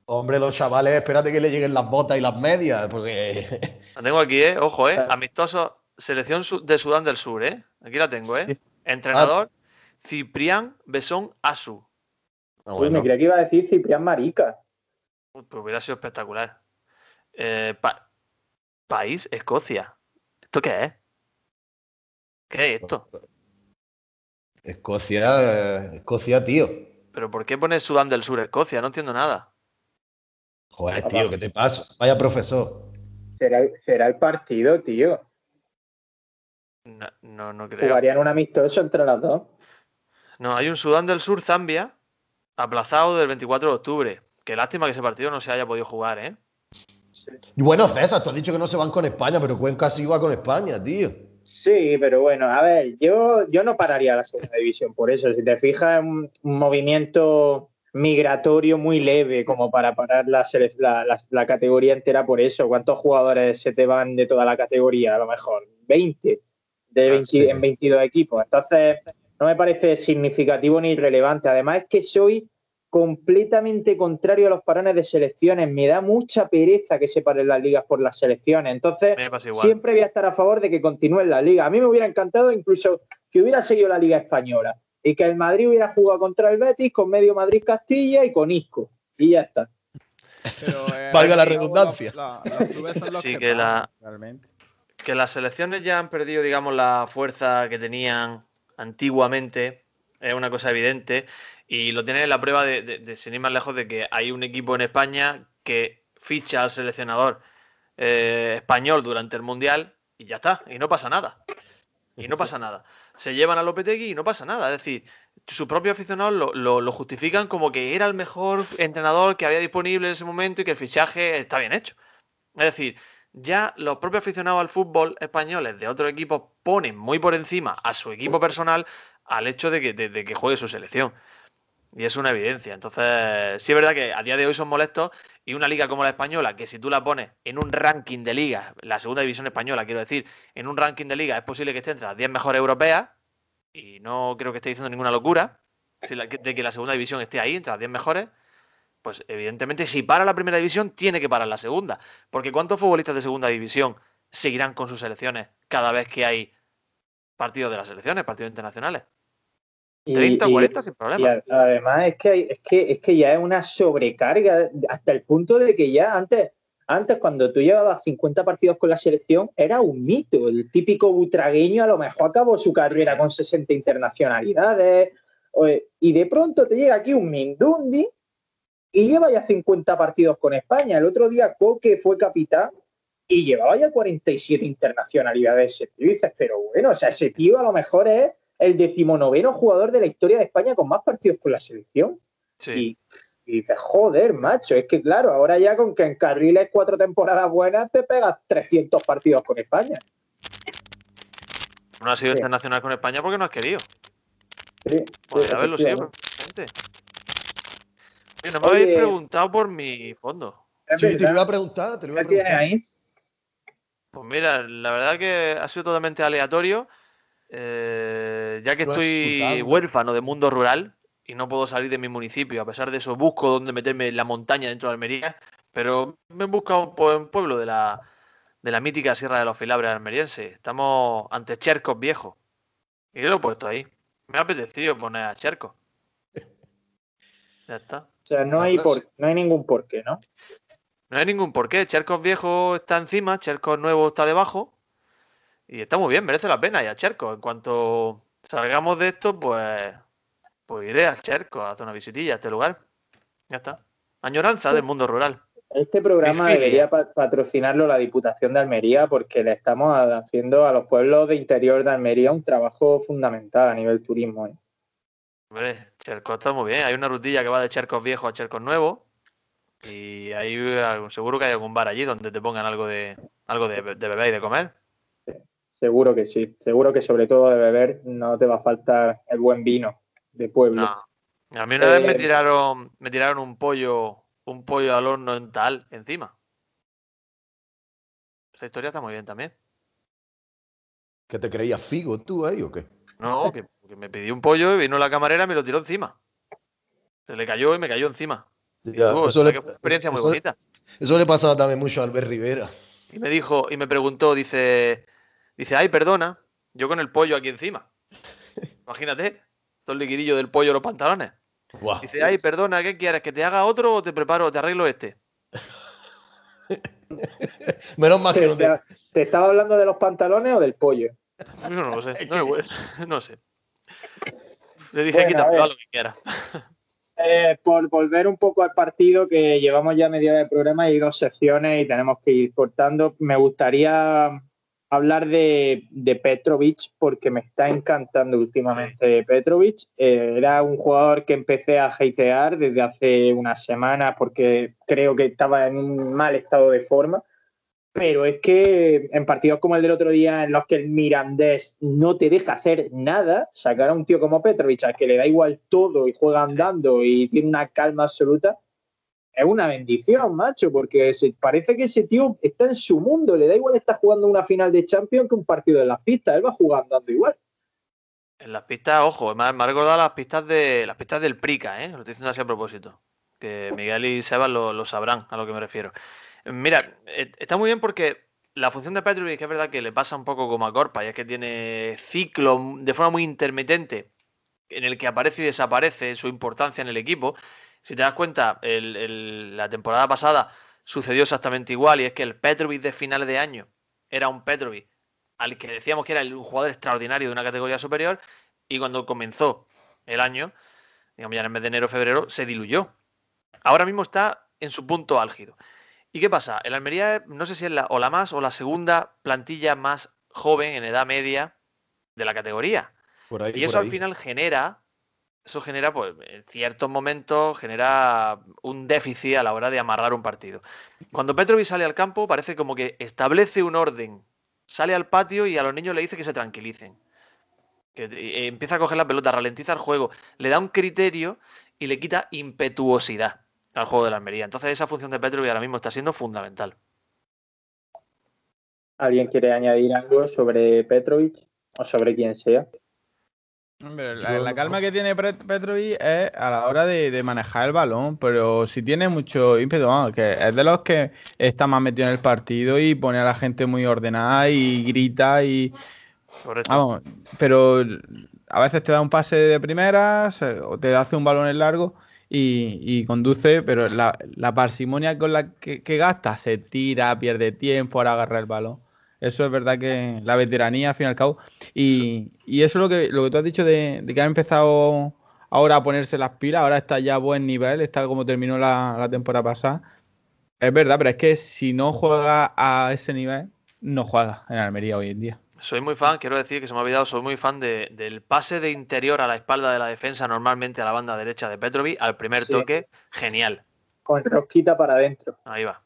Hombre, los chavales, espérate que le lleguen las botas y las medias, porque... <laughs> La tengo aquí, ¿eh? Ojo, ¿eh? Amistoso Selección de Sudán del Sur, ¿eh? Aquí la tengo, ¿eh? Entrenador, Ciprián Besón Asu. Ah, Uy, me creía que iba a decir Ciprián Marica. Pues hubiera sido espectacular. Eh, país, Escocia. ¿Esto qué es? ¿Qué es esto? Escocia, Escocia, tío. ¿Pero por qué pones Sudán del Sur Escocia? No entiendo nada. Joder, tío, ¿qué te pasa? Vaya profesor. será el partido, tío. No, no, creo. Jugarían un amistoso entre las dos. No, hay un Sudán del Sur, Zambia, aplazado del 24 de octubre. Qué lástima que ese partido no se haya podido jugar, ¿eh? Y bueno, César, tú has dicho que no se van con España, pero Cuenca sí va con España, tío. Sí, pero bueno, a ver, yo, yo no pararía la segunda división por eso. Si te fijas, un, un movimiento migratorio muy leve como para parar la, la, la, categoría entera por eso. ¿Cuántos jugadores se te van de toda la categoría? A lo mejor 20 de ah, en 22 equipos. Entonces, no me parece significativo ni relevante. Además, es que soy completamente contrario a los parones de selecciones. Me da mucha pereza que se paren las ligas por las selecciones. Entonces, siempre voy a estar a favor de que continúen las ligas. A mí me hubiera encantado incluso que hubiera seguido la Liga Española y que el Madrid hubiera jugado contra el Betis con medio Madrid-Castilla y con Isco. Y ya está. Eh, <laughs> Valga la redundancia. sí, que, la, que las selecciones ya han perdido, digamos, la fuerza que tenían antiguamente, es una cosa evidente, y lo tienen en la prueba de, sin ir más lejos, de que hay un equipo en España que ficha al seleccionador eh, español durante el Mundial y ya está, y no pasa nada. Y no pasa nada. Se llevan a Lopetegui y no pasa nada. Es decir, sus propios aficionados lo, lo, justifican como que era el mejor entrenador que había disponible en ese momento y que el fichaje está bien hecho. Es decir, ya los propios aficionados al fútbol españoles de otros equipos ponen muy por encima a su equipo personal al hecho de que, de, que juegue su selección. Y es una evidencia. Entonces, sí es verdad que a día de hoy son molestos y una liga como la española, que si tú la pones en un ranking de ligas, la segunda división española, quiero decir, en un ranking de ligas es posible que esté entre las 10 mejores europeas, y no creo que esté diciendo ninguna locura, de que la segunda división esté ahí, entre las 10 mejores, pues evidentemente si para la primera división tiene que parar la segunda. Porque ¿cuántos futbolistas de segunda división seguirán con sus selecciones cada vez que hay partidos de las selecciones, partidos internacionales? 30 o 40 sin problema. además es que, es, que, es que ya es una sobrecarga hasta el punto de que ya antes, antes cuando tú llevabas 50 partidos con la selección era un mito. El típico butragueño a lo mejor acabó su carrera con 60 internacionalidades. Y de pronto te llega aquí un Mindundi y lleva ya 50 partidos con España. El otro día Coque fue capitán y llevaba ya 47 internacionalidades. Y dices, pero bueno, o sea, ese tío a lo mejor es el decimonoveno jugador de la historia de España con más partidos con la selección. Y, dices, joder, macho, es que claro, ahora ya con que encarriles cuatro temporadas buenas te pegas 300 partidos con España. No ha sido internacional con España porque no has querido. Sí. Podría haberlo sido, no me habéis preguntado por mi fondo. Sí, te iba a preguntar. Te lo iba a ¿Qué tienes ahí? Pues mira, la verdad que ha sido totalmente aleatorio. Eh, ya que estoy huérfano de mundo rural y no puedo salir de mi municipio, a pesar de eso busco dónde meterme en la montaña dentro de Almería, pero me he buscado un pueblo de la, de la mítica Sierra de los Filabres almeriense. Estamos ante Chercos viejos. Y yo lo he puesto ahí. Me ha apetecido poner a Chercos. <laughs> Ya está. O sea, no hay, por, no hay ningún porqué, ¿no? No hay ningún porqué. Chercos viejo está encima, Chercos nuevo está debajo. Y está muy bien, merece la pena. Y a Chercos, en cuanto salgamos de esto, pues, pues iré a Chercos a hacer una visitilla a este lugar. Ya está. Añoranza del mundo rural. Este programa Bifilia. debería pa- patrocinarlo la Diputación de Almería porque le estamos haciendo a los pueblos de interior de Almería un trabajo fundamental a nivel turismo. ¿eh? Hombre, Chercos está muy bien. Hay una rutilla que va de Chercos viejo a Chercos nuevo. Y hay algo- seguro que hay algún bar allí donde te pongan algo de algo de, de beber y de comer. Seguro que sí. Seguro que sobre todo de beber no te va a faltar el buen vino de pueblo. No. A mí una vez me Eh, tiraron, me tiraron un pollo, un pollo al horno en tal encima. Esa historia está muy bien también. ¿Qué te creías figo tú ahí o qué? No, que, que me pidió un pollo y vino la camarera y me lo tiró encima. Se le cayó y me cayó encima. Ya, estuvo- eso, la le, que fue una experiencia muy eso- bonita. eso le pasaba también mucho a Albert Rivera. Y me dijo, y me preguntó, dice, dice, ay, perdona, yo con el pollo aquí encima. <laughs> Imagínate, todo el liquidillo del pollo en los pantalones. Dice, ay, perdona, ¿qué quieres? ¿Que te haga otro o te preparo, te arreglo este? <laughs> Menos mal que ¿Te, no te... estaba hablando de los pantalones o del pollo? Yo no lo sé, no, <laughs> no sé. Le dije, Bueno, haz lo que quieras. Eh, por volver un poco al partido, que llevamos ya media hora de programa y dos secciones y tenemos que ir cortando, me gustaría hablar de, de Petrovic porque me está encantando últimamente Petrovic. Eh, era un jugador que empecé a hatear desde hace unas semanas porque creo que estaba en un mal estado de forma. Pero es que en partidos como el del otro día, en los que el Mirandés no te deja hacer nada, sacar a un tío como Petrovic, al que le da igual todo y juega andando y tiene una calma absoluta, es una bendición, macho, porque se, parece que ese tío está en su mundo, le da igual estar jugando una final de Champions que un partido en las pistas, él va jugando andando igual. En las pistas, ojo, me ha, me ha recordado las pistas de las pistas del Prica, ¿eh? Lo estoy diciendo así a propósito. Que Miguel y Sebas lo, lo sabrán a lo que me refiero. Mira, eh, está muy bien porque la función de Petrovic que es verdad que le pasa un poco como a Corpa, y es que tiene ciclo de forma muy intermitente en el que aparece y desaparece su importancia en el equipo. Si te das cuenta, el- el- la temporada pasada sucedió exactamente igual, y es que el Petrovic de finales de año era un Petrovic al que decíamos que era un jugador extraordinario de una categoría superior, y cuando comenzó el año, digamos ya en el mes de enero febrero, se diluyó. Ahora mismo está en su punto álgido. ¿Y qué pasa? El Almería, no sé si es la, o la más o la segunda plantilla más joven en edad media de la categoría. Por ahí, Y por eso al final genera, eso genera, pues, en ciertos momentos, genera un déficit a la hora de amarrar un partido. Cuando Petrovic sale al campo, parece como que establece un orden. Sale al patio y a los niños le dice que se tranquilicen. Que eh, empieza a coger la pelota, ralentiza el juego, le da un criterio y le quita impetuosidad al juego de la Almería. Entonces esa función de Petrovic ahora mismo está siendo fundamental. ¿Alguien quiere añadir algo sobre Petrovic o sobre quien sea? Hombre, la, la calma que tiene Petrovic es a la hora de, de manejar el balón, pero si tiene mucho ímpetu, vamos, que es de los que está más metido en el partido y pone a la gente muy ordenada y grita y vamos, pero a veces te da un pase de primeras o te hace un balón en largo y, y conduce, pero la, la parsimonia con la que, que gasta se tira, pierde tiempo, ahora agarra el balón. Eso es verdad que la veteranía, al fin y al cabo. Y, y eso es lo que, lo que tú has dicho de, de que ha empezado ahora a ponerse las pilas, ahora está ya a buen nivel, está como terminó la, la temporada pasada. Es verdad, pero es que si no juega a ese nivel, no juega en Almería hoy en día. Soy muy fan, quiero decir que se me ha olvidado, soy muy fan de- del pase de interior a la espalda de la defensa, normalmente a la banda derecha de Petrovic, al primer Sí. toque, genial. Con rosquita para adentro. Ahí va.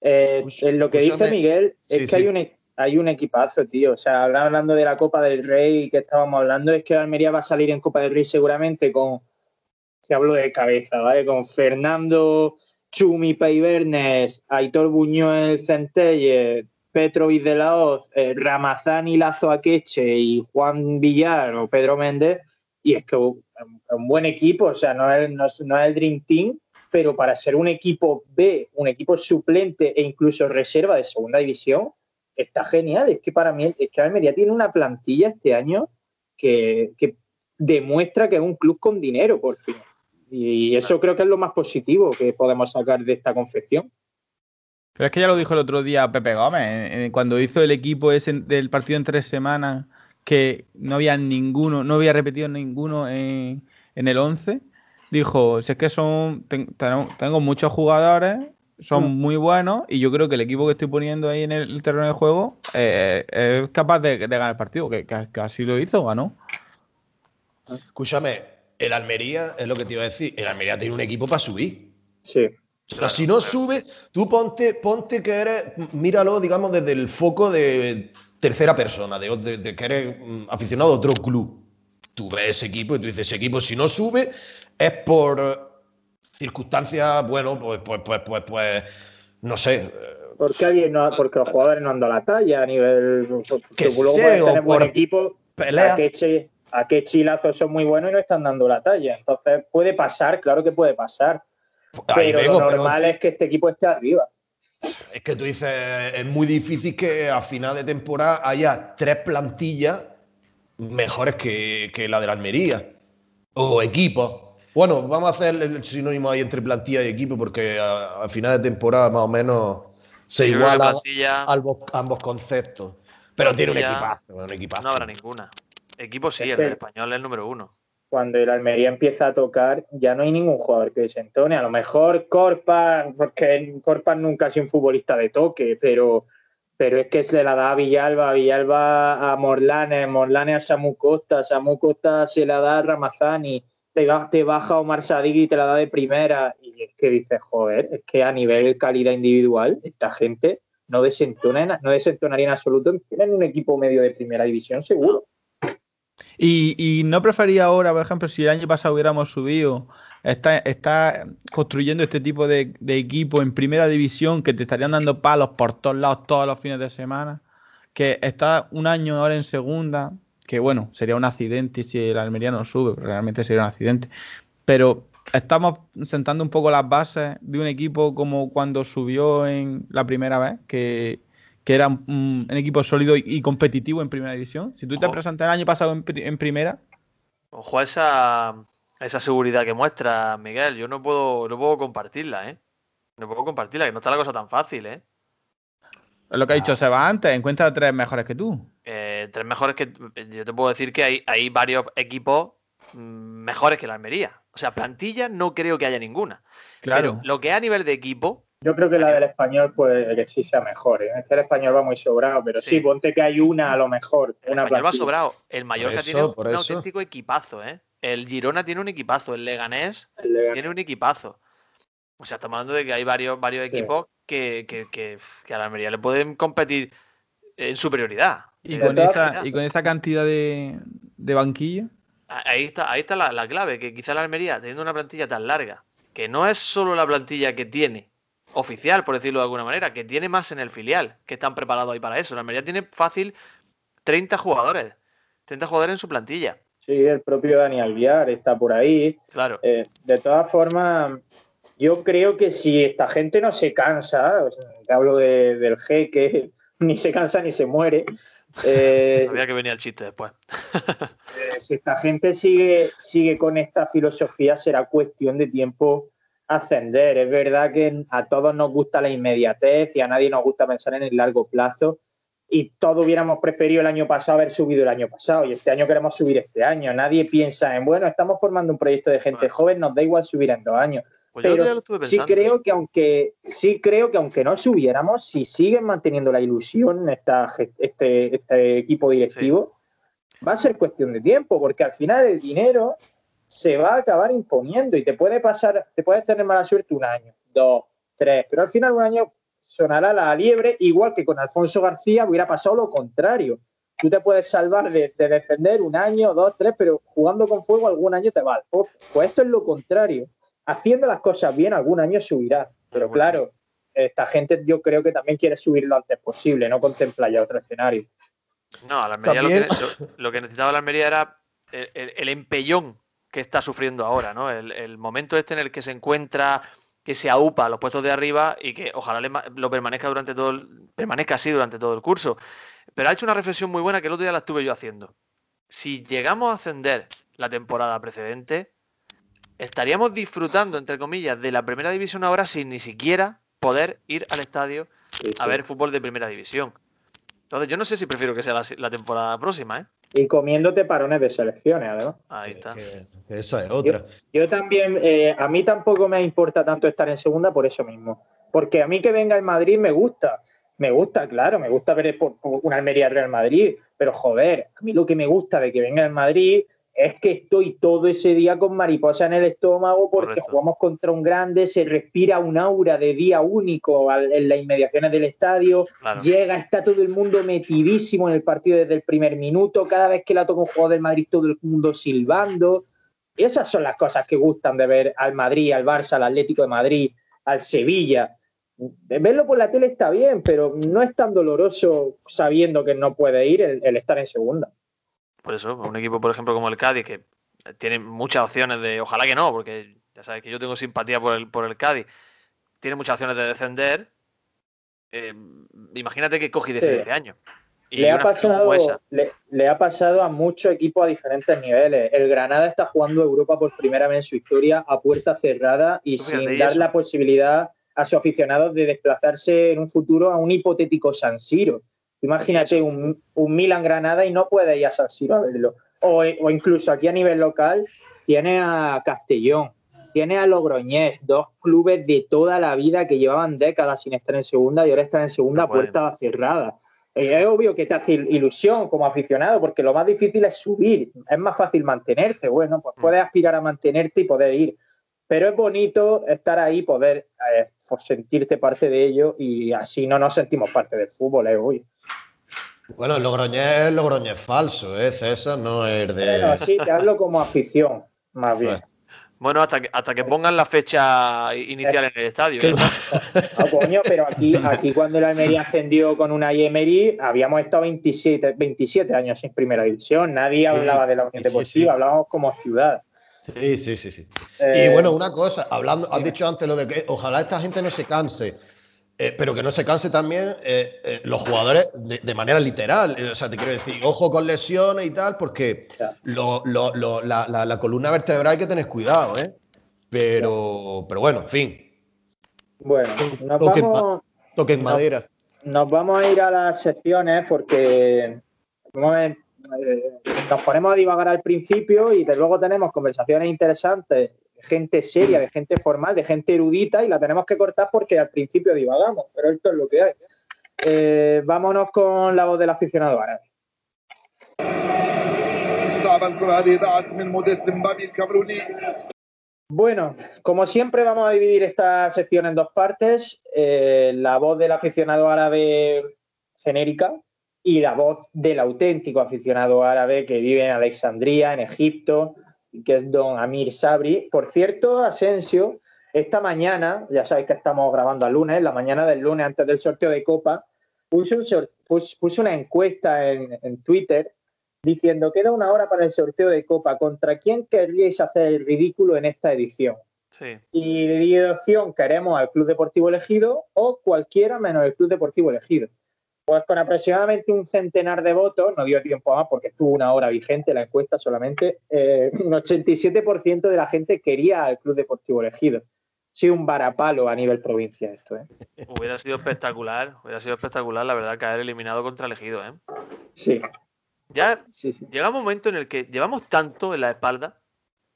Eh, lo que dice escúchame. Miguel es Sí, que hay sí. un, e- hay un equipazo, tío. O sea, habla- hablando de la Copa del Rey que estábamos hablando, es que Almería va a salir en Copa del Rey seguramente con, se hablo de cabeza, ¿vale? Con Fernando Chumi Peibernes, Aitor Buñuel Centelle, Petrovic de la Hoz, eh, Ramazani Lazo Akeche y Juan Villar o Pedro Méndez. Y es que un, buen equipo, o sea, no es- no es el Dream Team, pero para ser un equipo B, un equipo suplente e incluso reserva de segunda división, está genial. Es que para mí, es que Almería tiene una plantilla este año que, que demuestra que es un club con dinero, por fin. Y eso creo que es lo más positivo que podemos sacar de esta confección. Pero es que ya lo dijo el otro día Pepe Gómez, cuando hizo el equipo ese del partido en tres semanas, que no había ninguno, no había repetido ninguno en, el 11, dijo, si es que son, tengo muchos jugadores, son mm. muy buenos y yo creo que el equipo que estoy poniendo ahí en el, terreno de juego eh, es capaz de, ganar el partido, que, que, así lo hizo, ganó. Escúchame, el Almería, es lo que te iba a decir, el Almería tiene un equipo para subir. Sí. si no sube, tú ponte, ponte que eres, míralo, digamos, desde el foco de tercera persona, de, que eres mm, aficionado a otro club. Tú ves ese equipo y tú dices, ese equipo si no sube es por circunstancias, bueno, pues, pues, pues, pues, pues no sé. Porque alguien no, porque los jugadores no andan a la talla a nivel que luego tener buen equipo. Pelea. A qué, chilazos son muy buenos y no están dando la talla. Entonces puede pasar, claro que puede pasar. pero lo normal es que este equipo esté arriba. Es que tú dices, es muy difícil que a final de temporada haya tres plantillas mejores que, la de la Almería. O equipos. Bueno, vamos a hacer el sinónimo ahí entre plantilla y equipo porque a, final de temporada más o menos se igualan ambos, conceptos. Pero tiene un equipazo, un equipazo. No habrá ninguna. Equipo sí, el español es el número uno cuando el Almería empieza a tocar, ya no hay ningún jugador que desentone. A lo mejor Corpa, porque Corpa nunca ha sido un futbolista de toque, pero, pero es que se la da a Villalba, Villalba a Morlane, Morlane a Samu Costa, Samu Costa se la da a Ramazani, te, te baja Omar Sadigui y te la da de primera. Y es que dices, joder, es que a nivel calidad individual, esta gente no desentona, no desentonaría en absoluto en un equipo medio de primera división, seguro. Y, no prefería ahora, por ejemplo, si el año pasado hubiéramos subido, está, está construyendo este tipo de, equipo en primera división que te estarían dando palos por todos lados todos los fines de semana, que está un año ahora en segunda, que bueno, sería un accidente si el Almería no sube, realmente sería un accidente. Pero estamos sentando un poco las bases de un equipo como cuando subió en la primera vez, que que era un, equipo sólido y, competitivo en primera división. Si tú te presentas el año pasado en, primera. Ojo a esa, esa seguridad que muestra Miguel. Yo no puedo, no puedo compartirla, ¿eh? No puedo compartirla, que no está la cosa tan fácil, ¿eh? Es lo que ha dicho Seba antes, encuentra tres mejores que tú. Eh, tres mejores que. Yo te puedo decir que hay, hay varios equipos mm, mejores que la Almería. O sea, plantilla no creo que haya ninguna. Claro. Pero lo que es a nivel de equipo, yo creo que la del español, pues que sí sea mejor. ¿eh? Es que el español va muy sobrado, pero sí, ponte que hay una a lo mejor. El español va sobrado. El Mallorca tiene un, auténtico equipazo, ¿eh? El Girona tiene un equipazo. El Leganés, tiene un equipazo. O sea, estamos hablando de que hay varios, varios equipos que, que, que, que, a la Almería le pueden competir en superioridad. ¿Y con, esa, y con esa cantidad de, de banquillo? Ahí está, ahí está la, la clave, que quizá la Almería, teniendo una plantilla tan larga, que no es solo la plantilla que tiene, oficial, por decirlo de alguna manera, que tiene más en el filial, que están preparados ahí para eso. La Almería tiene fácil 30 jugadores, 30 jugadores en su plantilla. Sí, el propio Dani Alviar está por ahí. Claro. Eh, de todas formas, yo creo que si esta gente no se cansa, hablo del G, que <laughs> ni se cansa ni se muere. Eh, Sabía que venía el chiste después. <laughs> Eh, si esta gente sigue, sigue con esta filosofía, será cuestión de tiempo ascender. Es verdad que a todos nos gusta la inmediatez y a nadie nos gusta pensar en el largo plazo. Y todos hubiéramos preferido el año pasado haber subido el año pasado y este año queremos subir este año. Nadie piensa en, bueno, estamos formando un proyecto de gente joven, nos da igual subir en dos años. Pues Pero sí creo que aunque sí creo que aunque no subiéramos, si siguen manteniendo la ilusión esta, este, este equipo directivo, va a ser cuestión de tiempo, porque al final el dinero se va a acabar imponiendo y te puede pasar, te puedes tener mala suerte un año, dos, tres, pero al final un año sonará la liebre, igual que con Alfonso García hubiera pasado lo contrario. Tú te puedes salvar de, defender un año, dos, tres, pero jugando con fuego algún año te va al pozo. Pues esto es lo contrario. Haciendo las cosas bien, algún año subirá. Pero claro, esta gente yo creo que también quiere subir lo antes posible, no contempla ya otro escenario. No, a la Almería lo que, necesitaba la Almería era el, el empellón que está sufriendo ahora, ¿no? El, momento este en el que se encuentra, que se aupa a los puestos de arriba y que ojalá lo permanezca durante todo el, permanezca así durante todo el curso. Pero ha hecho una reflexión muy buena que el otro día la estuve yo haciendo. Si llegamos a ascender la temporada precedente, estaríamos disfrutando, entre comillas, de la primera división ahora sin ni siquiera poder ir al estadio a ver fútbol de primera división. Entonces, yo no sé si prefiero que sea la, temporada próxima, ¿eh? Y comiéndote parones de selecciones, además. Ahí está. esa es otra. Yo, también, eh, a mí tampoco me importa tanto estar en segunda por eso mismo. Porque a mí que venga el Madrid me gusta. Me gusta, claro, me gusta ver por, una Almería Real Madrid. Pero joder, a mí lo que me gusta de que venga el Madrid es que estoy todo ese día con mariposa en el estómago porque jugamos contra un grande, se respira un aura de día único en las inmediaciones del estadio, llega, está todo el mundo metidísimo en el partido desde el primer minuto, cada vez que la toca un juego del Madrid todo el mundo silbando. esas son las cosas que gustan de ver al Madrid, al Barça, al Atlético de Madrid, al Sevilla. Verlo por la tele está bien, pero no es tan doloroso sabiendo que no puede ir el estar en segunda. Por eso, un equipo, por ejemplo, como el Cádiz, que tiene muchas opciones de, ojalá que no, porque ya sabes que yo tengo simpatía por el, por el Cádiz, tiene muchas opciones de descender. Eh, imagínate que coge 16 años. le, ha pasado, le, ha pasado a muchos equipos a diferentes niveles. El Granada está jugando Europa por primera vez en su historia a puerta cerrada y sin dar la posibilidad a sus aficionados de desplazarse en un futuro a un hipotético San Siro. Imagínate un, Milan Granada y no puede ir a San Siro a verlo. O, incluso aquí a nivel local tiene a Castellón, tiene a Logroñés, dos clubes de toda la vida que llevaban décadas sin estar en segunda y ahora están en segunda puerta cerrada. Eh, es obvio que te hace ilusión como aficionado, porque lo más difícil es subir, es más fácil mantenerte. Bueno, pues mm. puedes aspirar a mantenerte y poder ir. Pero es bonito estar ahí, poder eh, sentirte parte de ello y así no nos sentimos parte del fútbol, es obvio. Bueno, Logroñés es Logroñés falso, ¿eh? César no es de. Bueno, sí, te hablo como afición, más bien. Bueno, hasta que, hasta que pongan la fecha inicial en el estadio. ¿eh? No, coño, pero aquí, aquí cuando el Almería ascendió con una Emery, habíamos estado 27, 27 años en primera división. Nadie hablaba de la Unión Deportiva, hablábamos como ciudad. Sí, sí, sí, sí. y bueno, una cosa, hablando, has dicho antes lo de que ojalá esta gente no se canse. Eh, pero que no se canse también eh, eh, los jugadores de, manera literal. o sea, te quiero decir, ojo con lesiones y tal, porque la, columna vertebral hay que tener cuidado, ¿eh? Pero, pero bueno, en fin. Bueno, nos vamos, toquen madera. Nos vamos a ir a las secciones porque nos ponemos a divagar al principio y de luego tenemos conversaciones interesantes gente seria, de gente formal, de gente erudita y la tenemos que cortar porque al principio divagamos, pero esto es lo que hay. Eh, vámonos con la voz del aficionado árabe. Bueno, como siempre vamos a dividir esta sección en dos partes, eh, la voz del aficionado árabe genérica y la voz del auténtico aficionado árabe que vive en Alejandría, en Egipto, que es don Amir Sabri. Por cierto, Asensio, esta mañana, ya sabéis que estamos grabando a lunes, la mañana del lunes antes del sorteo de Copa, puso, una encuesta en, Twitter diciendo queda una hora para el sorteo de Copa. ¿Contra quién querríais hacer el ridículo en esta edición? Sí. Y de opción queremos al Club Deportivo Elegido o cualquiera menos el Club Deportivo Elegido. Pues con aproximadamente un centenar de votos, no dio tiempo más porque estuvo una hora vigente la encuesta solamente, eh, un 87% de la gente quería al Club Deportivo Elegido. Sí, un varapalo a nivel provincia esto. ¿eh? Hubiera sido espectacular, hubiera sido espectacular, la verdad, caer eliminado contra Elegido. ¿eh? Sí. Ya llega un momento en el que llevamos tanto en la espalda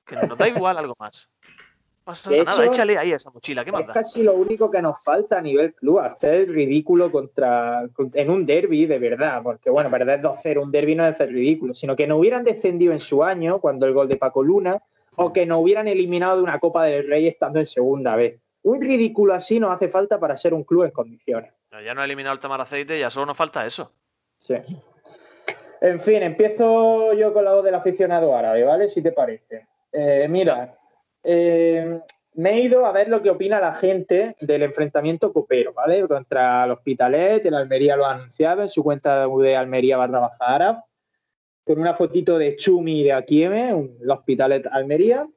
que nos da igual algo más échale ahí esa mochila, ¿qué Es casi lo único que nos falta a nivel club, hacer ridículo contra, en un derby de verdad, porque bueno, perder 2-0 un derby no es hacer ridículo, sino que no hubieran descendido en su año, cuando el gol de Paco Luna, o que no hubieran eliminado de una Copa del Rey estando en segunda vez. Un ridículo así nos hace falta para ser un club en condiciones. Ya no ha eliminado el Tamar Aceite, ya solo nos falta eso. Sí. En fin, empiezo yo con la voz del aficionado árabe, ¿vale? Si te parece. Eh, mira, eh, me he ido a ver lo que opina la gente del enfrentamiento copero, ¿vale? Contra el Hospitalet, el Almería lo ha anunciado, en su cuenta de Almería va a trabajar con una fotito de Chumi de Akieme, el Hospitalet Almería.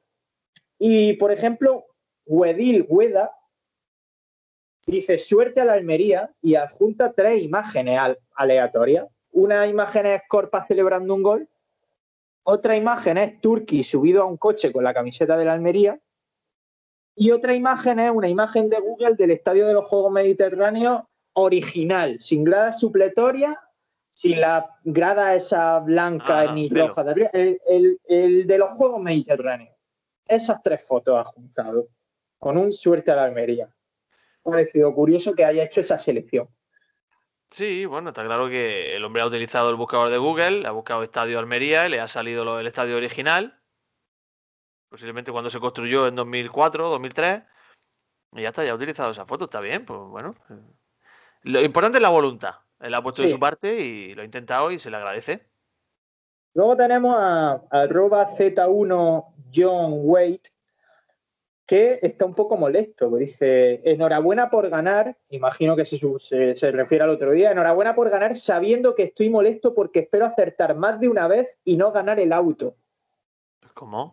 Y, por ejemplo, Wedil Hueda dice suerte a la Almería y adjunta tres imágenes al- aleatorias. Una imagen es Corpa celebrando un gol, otra imagen es Turki subido a un coche con la camiseta de la Almería y otra imagen es una imagen de Google del Estadio de los Juegos Mediterráneos original, sin grada supletoria, sin la grada esa blanca Ah, ni roja, de el, el- el de los Juegos Mediterráneos. Esas tres fotos ha juntado, con un suerte a la Almería. Me ha parecido curioso que haya hecho esa selección. Sí, bueno, está claro que el hombre ha utilizado el buscador de Google, ha buscado Estadio Almería y le ha salido lo- el estadio original, posiblemente cuando se construyó en 2004, 2003, y ya está, ya ha utilizado esa foto, está bien, pues bueno. Lo importante es la voluntad. Él ha puesto de su parte y lo ha intentado y se le agradece. Luego tenemos a arroba Z1 John Wade, que está un poco molesto. porque Dice, enhorabuena por ganar, imagino que se, se- se refiere al otro día, enhorabuena por ganar sabiendo que estoy molesto porque espero acertar más de una vez y no ganar el auto. ¿Cómo?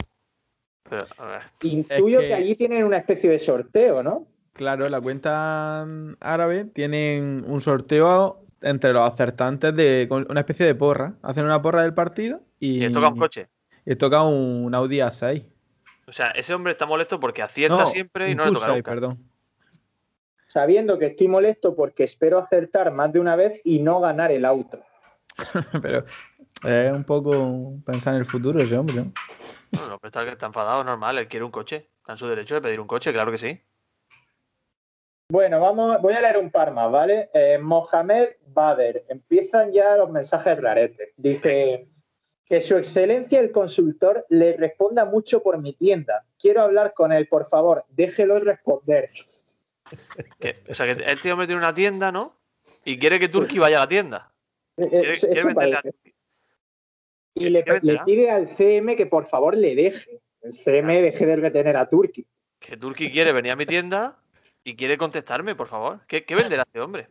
Pero, a ver. Intuyo que- que... allí tienen una especie de sorteo, ¿no? Claro, la cuenta árabe tienen un sorteo entre los acertantes de una especie de porra. Hacen una porra del partido y, Y toca un coche. y toca un Audi A6. O sea, ese hombre está molesto porque acierta siempre y no le toca Q6, nunca. perdón. Sabiendo que estoy molesto porque espero acertar más de una vez y no ganar el auto. <laughs> Pero es un poco pensar en el futuro ese hombre, ¿no? No, no, pero está, está enfadado, normal, él quiere un coche. Está en su derecho de pedir un coche, claro que sí. Bueno, vamos, voy a leer un par más, ¿vale? Eh, Mohamed Bader, empiezan ya los mensajes raretes. Dice que su excelencia el consultor le responda mucho por mi tienda. Quiero hablar con él, por favor, déjelo responder. Que- o sea, que el tío me tiene una tienda, ¿no? Y quiere que. Turki vaya a la tienda. Eh, eh, Quiere- eso quiere eso. Y le pide al CM que por favor le deje. El CM deje de retener a Turki. Que Turki quiere venir a mi tienda y quiere contestarme, por favor. ¿Qué, qué venderá este hombre?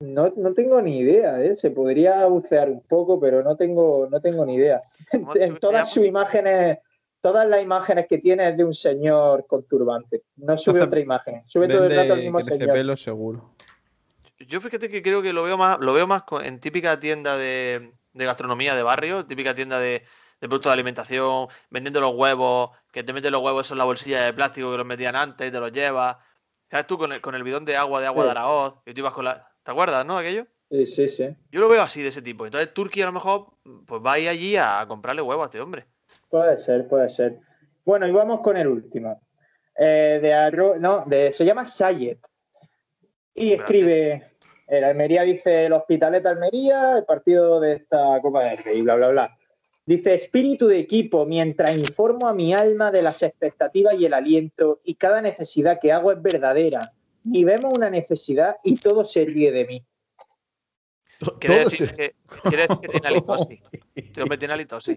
No, no tengo ni idea, ¿eh? Se podría bucear un poco, pero no tengo, no tengo ni idea. ¿Cómo <laughs> te- En todas sus imágenes, todas las imágenes que tiene es de un señor con turbante. No sube otra imagen. Sube todo el rato el mismo señor. pelo seguro. Yo fíjate que creo que lo veo más, lo veo más en típica tienda de, de gastronomía de barrio, típica tienda de, de productos de alimentación, vendiendo los huevos, que te meten los huevos en la bolsilla de plástico que los metían antes y te los llevas. ¿Sabes tú con el, con el bidón de agua de agua Sí. de Araoz? Y tú ibas con la. ¿Te acuerdas, no? Aquello. Sí, sí, sí. Yo lo veo así, de ese tipo. Entonces Turquía a lo mejor pues va a ir allí a comprarle huevos a este hombre. Puede ser, puede ser. Bueno, y vamos con el último. Eh, de arro- no, de, se llama Sayet. Y Gracias. escribe, el Almería dice el Hospitalet Almería, el partido de esta Copa del Rey, bla, bla, bla. Dice, espíritu de equipo, mientras informo a mi alma de las expectativas y el aliento, y cada necesidad que hago es verdadera. Ni vemos una necesidad y todo se ríe de mí. Quiere decir, se- que, quiere decir que tiene halitosis. <laughs> Este hombre tiene halitosis.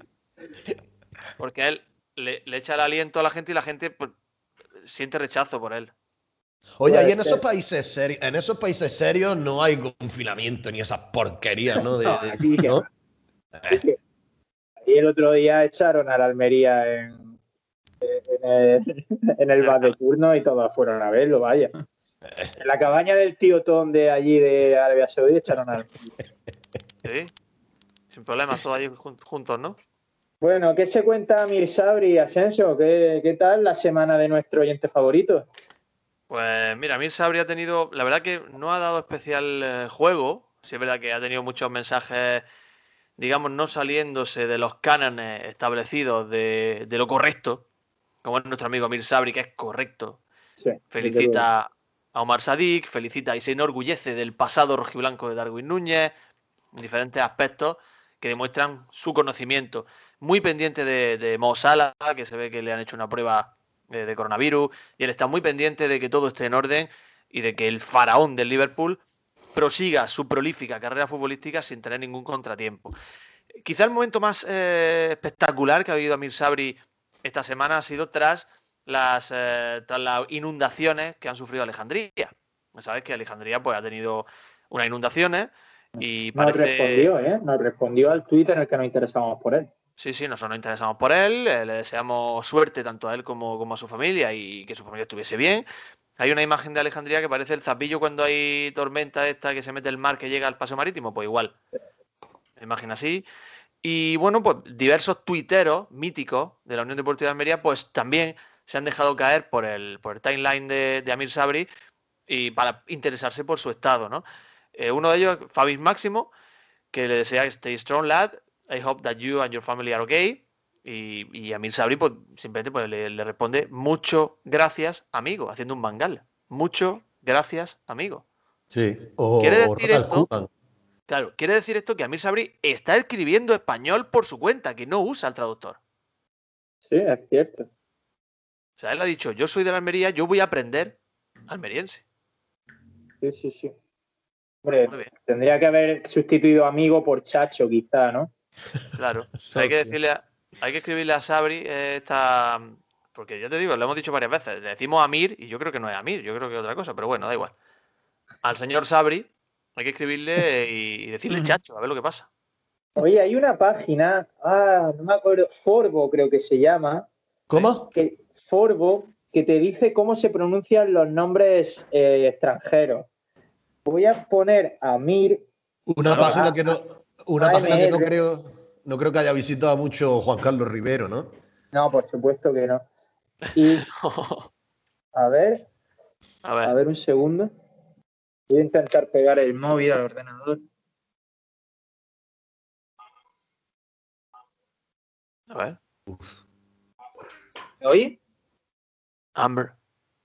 Porque él le, le echa el aliento a la gente y la gente pues, siente rechazo por él. Oye, y en esos países serios, en esos países serios no hay confinamiento ni esas porquerías, ¿no? De- No, aquí ¿no? Y el otro día echaron a la Almería en, en el, en el bar de turno y todos fueron a verlo, vaya. <laughs> En la cabaña del tío Tom de allí de Arabia Saudí echaron a la Almería. ¿Sí? Sin problemas, todos allí jun- juntos, ¿no? Bueno, ¿qué se cuenta Mir Sabri Asensio? ¿Qué, ¿Qué tal la semana de nuestro oyente favorito? Pues mira, Mir Sabri ha tenido, la verdad que no ha dado especial eh, juego, sí es verdad que ha tenido muchos mensajes, digamos, no saliéndose de los cánones establecidos de, de lo correcto, como es nuestro amigo Mir Sabri, que es correcto. Sí. Felicita a Omar Sadik, felicita y se enorgullece del pasado rojiblanco de Darwin Núñez, en diferentes aspectos que demuestran su conocimiento. Muy pendiente de, de Mo Salah, que se ve que le han hecho una prueba eh, de coronavirus, y él está muy pendiente de que todo esté en orden y de que el faraón del Liverpool prosiga su prolífica carrera futbolística sin tener ningún contratiempo. Quizá el momento más eh, espectacular que ha habido a Mir Sabri esta semana ha sido tras las, eh, tras las inundaciones que han sufrido Alejandría. Sabes que Alejandría pues, ha tenido unas inundaciones Y Nos parece... respondió, ¿eh? Nos respondió al Twitter en el que nos interesábamos por él. Sí, sí, nosotros nos interesamos por él, eh, le deseamos suerte tanto a él como, como a su familia y que su familia estuviese bien. Hay una imagen de Alejandría que parece el zapillo cuando hay tormenta esta que se mete el mar que llega al paso marítimo, pues igual. Imagen así. Y bueno, pues diversos tuiteros míticos de la Unión Deportiva de Almería, pues también se han dejado caer por el, por el timeline de, de Amir Sabri y para interesarse por su estado, ¿no? Eh, uno de ellos, Fabis Máximo, que le desea Stay strong, lad. I hope that you and your family are okay. Y, y Amir Sabri, pues simplemente pues, le, le responde mucho gracias, amigo, haciendo un mangal. Mucho gracias, amigo. Sí. O, ¿Quiere o decir Ronald esto? Claro, quiere decir esto que Amir Sabri está escribiendo español por su cuenta, que no usa el traductor. Sí, es cierto. O sea, él ha dicho, yo soy de la Almería, yo voy a aprender almeriense. Sí, sí, sí. Hombre, tendría que haber sustituido amigo por chacho, quizá, ¿no? claro. <laughs> Hay que decirle, a- hay que escribirle a Sabri esta... Porque ya te digo, lo hemos dicho varias veces, le decimos Amir y yo creo que no es Amir, yo creo que es otra cosa, pero bueno, da igual. Al señor Sabri hay que escribirle y, y decirle Ujú. chacho, a ver lo que pasa. Oye, hay una página, ah, no me acuerdo, Forbo creo que se llama, ¿Cómo? que Forbo, que te dice cómo se pronuncian los nombres eh, extranjeros. Voy a poner Amir, Una Ah, página que no, una página que no creo, no creo que haya visitado mucho Juan Carlos Rivero, ¿no? no, por supuesto que no. Y <laughs> a ver, a ver, a ver un segundo. Voy a intentar pegar el móvil al ordenador. a ver. ¿Me oí? Amber.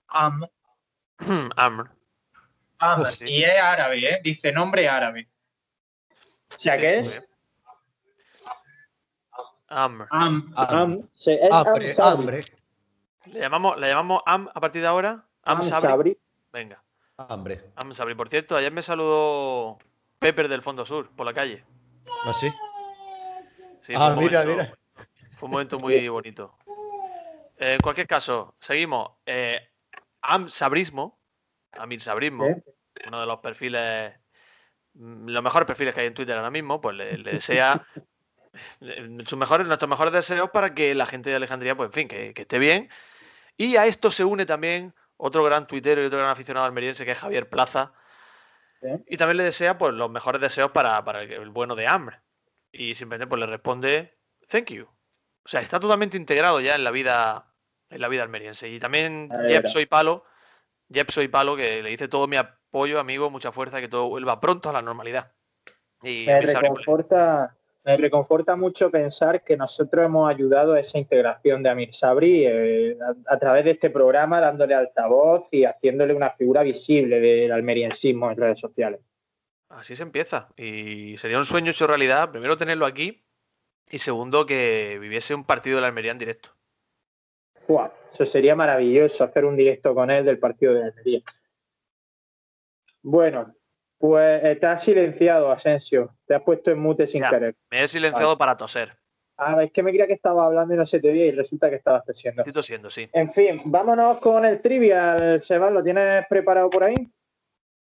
Am, <clears throat> Amber. am. Sí. Y es árabe, ¿eh? Dice nombre árabe. O sea Sí, que muy es. Amber. am, Am. am, se- es Hambre, am Sabri. hambre, ¿Le llamamos, ¿Le llamamos Am a partir de ahora? Am, Am Sabri. Sabri. Venga, hambre. Am Sabri. Por cierto, ayer me saludó Pepper del Fondo Sur por la calle. ¿Ah, sí? Sí, Ah, mira, momento- mira. Fue un momento muy bonito. Eh, en cualquier caso, seguimos. Eh, Am Sabrismo, Amir Sabrismo, uno de los perfiles, mm, los mejores perfiles que hay en Twitter ahora mismo, pues le, le desea <laughs> sus mejores, nuestros mejores deseos para que la gente de Alejandría, pues en fin, que, que esté bien. Y a esto se une también otro gran tuitero y otro gran aficionado almeriense que es Javier Plaza. Y también le desea pues los mejores deseos para, para el, el bueno de Amr. Y simplemente pues le responde thank you. O sea, está totalmente integrado ya en la vida en la vida almeriense. Y también Jep. Soy Palo, Jep Soy Palo, que le dice todo mi apoyo, amigo, mucha fuerza, que todo vuelva pronto a la normalidad. Y Me reconforta, me reconforta mucho pensar que nosotros hemos ayudado a esa integración de Amir Sabri eh, a, a través de este programa, dándole altavoz y haciéndole una figura visible del almeriensismo en redes sociales. Así se empieza. Y sería un sueño hecho realidad, primero tenerlo aquí y segundo que viviese un partido de la Almería en directo. ¡Fua! Eso sería maravilloso, hacer un directo con él del partido de Almería. Bueno, pues te has silenciado, Asensio. Te has puesto en mute sin Ya. querer. Me he silenciado para toser. Ah, es que me creía que estaba hablando y no se te veía y resulta que estabas tosiendo. Estoy tosiendo, sí. En fin, vámonos con el trivial, Sebas, ¿lo tienes preparado por ahí?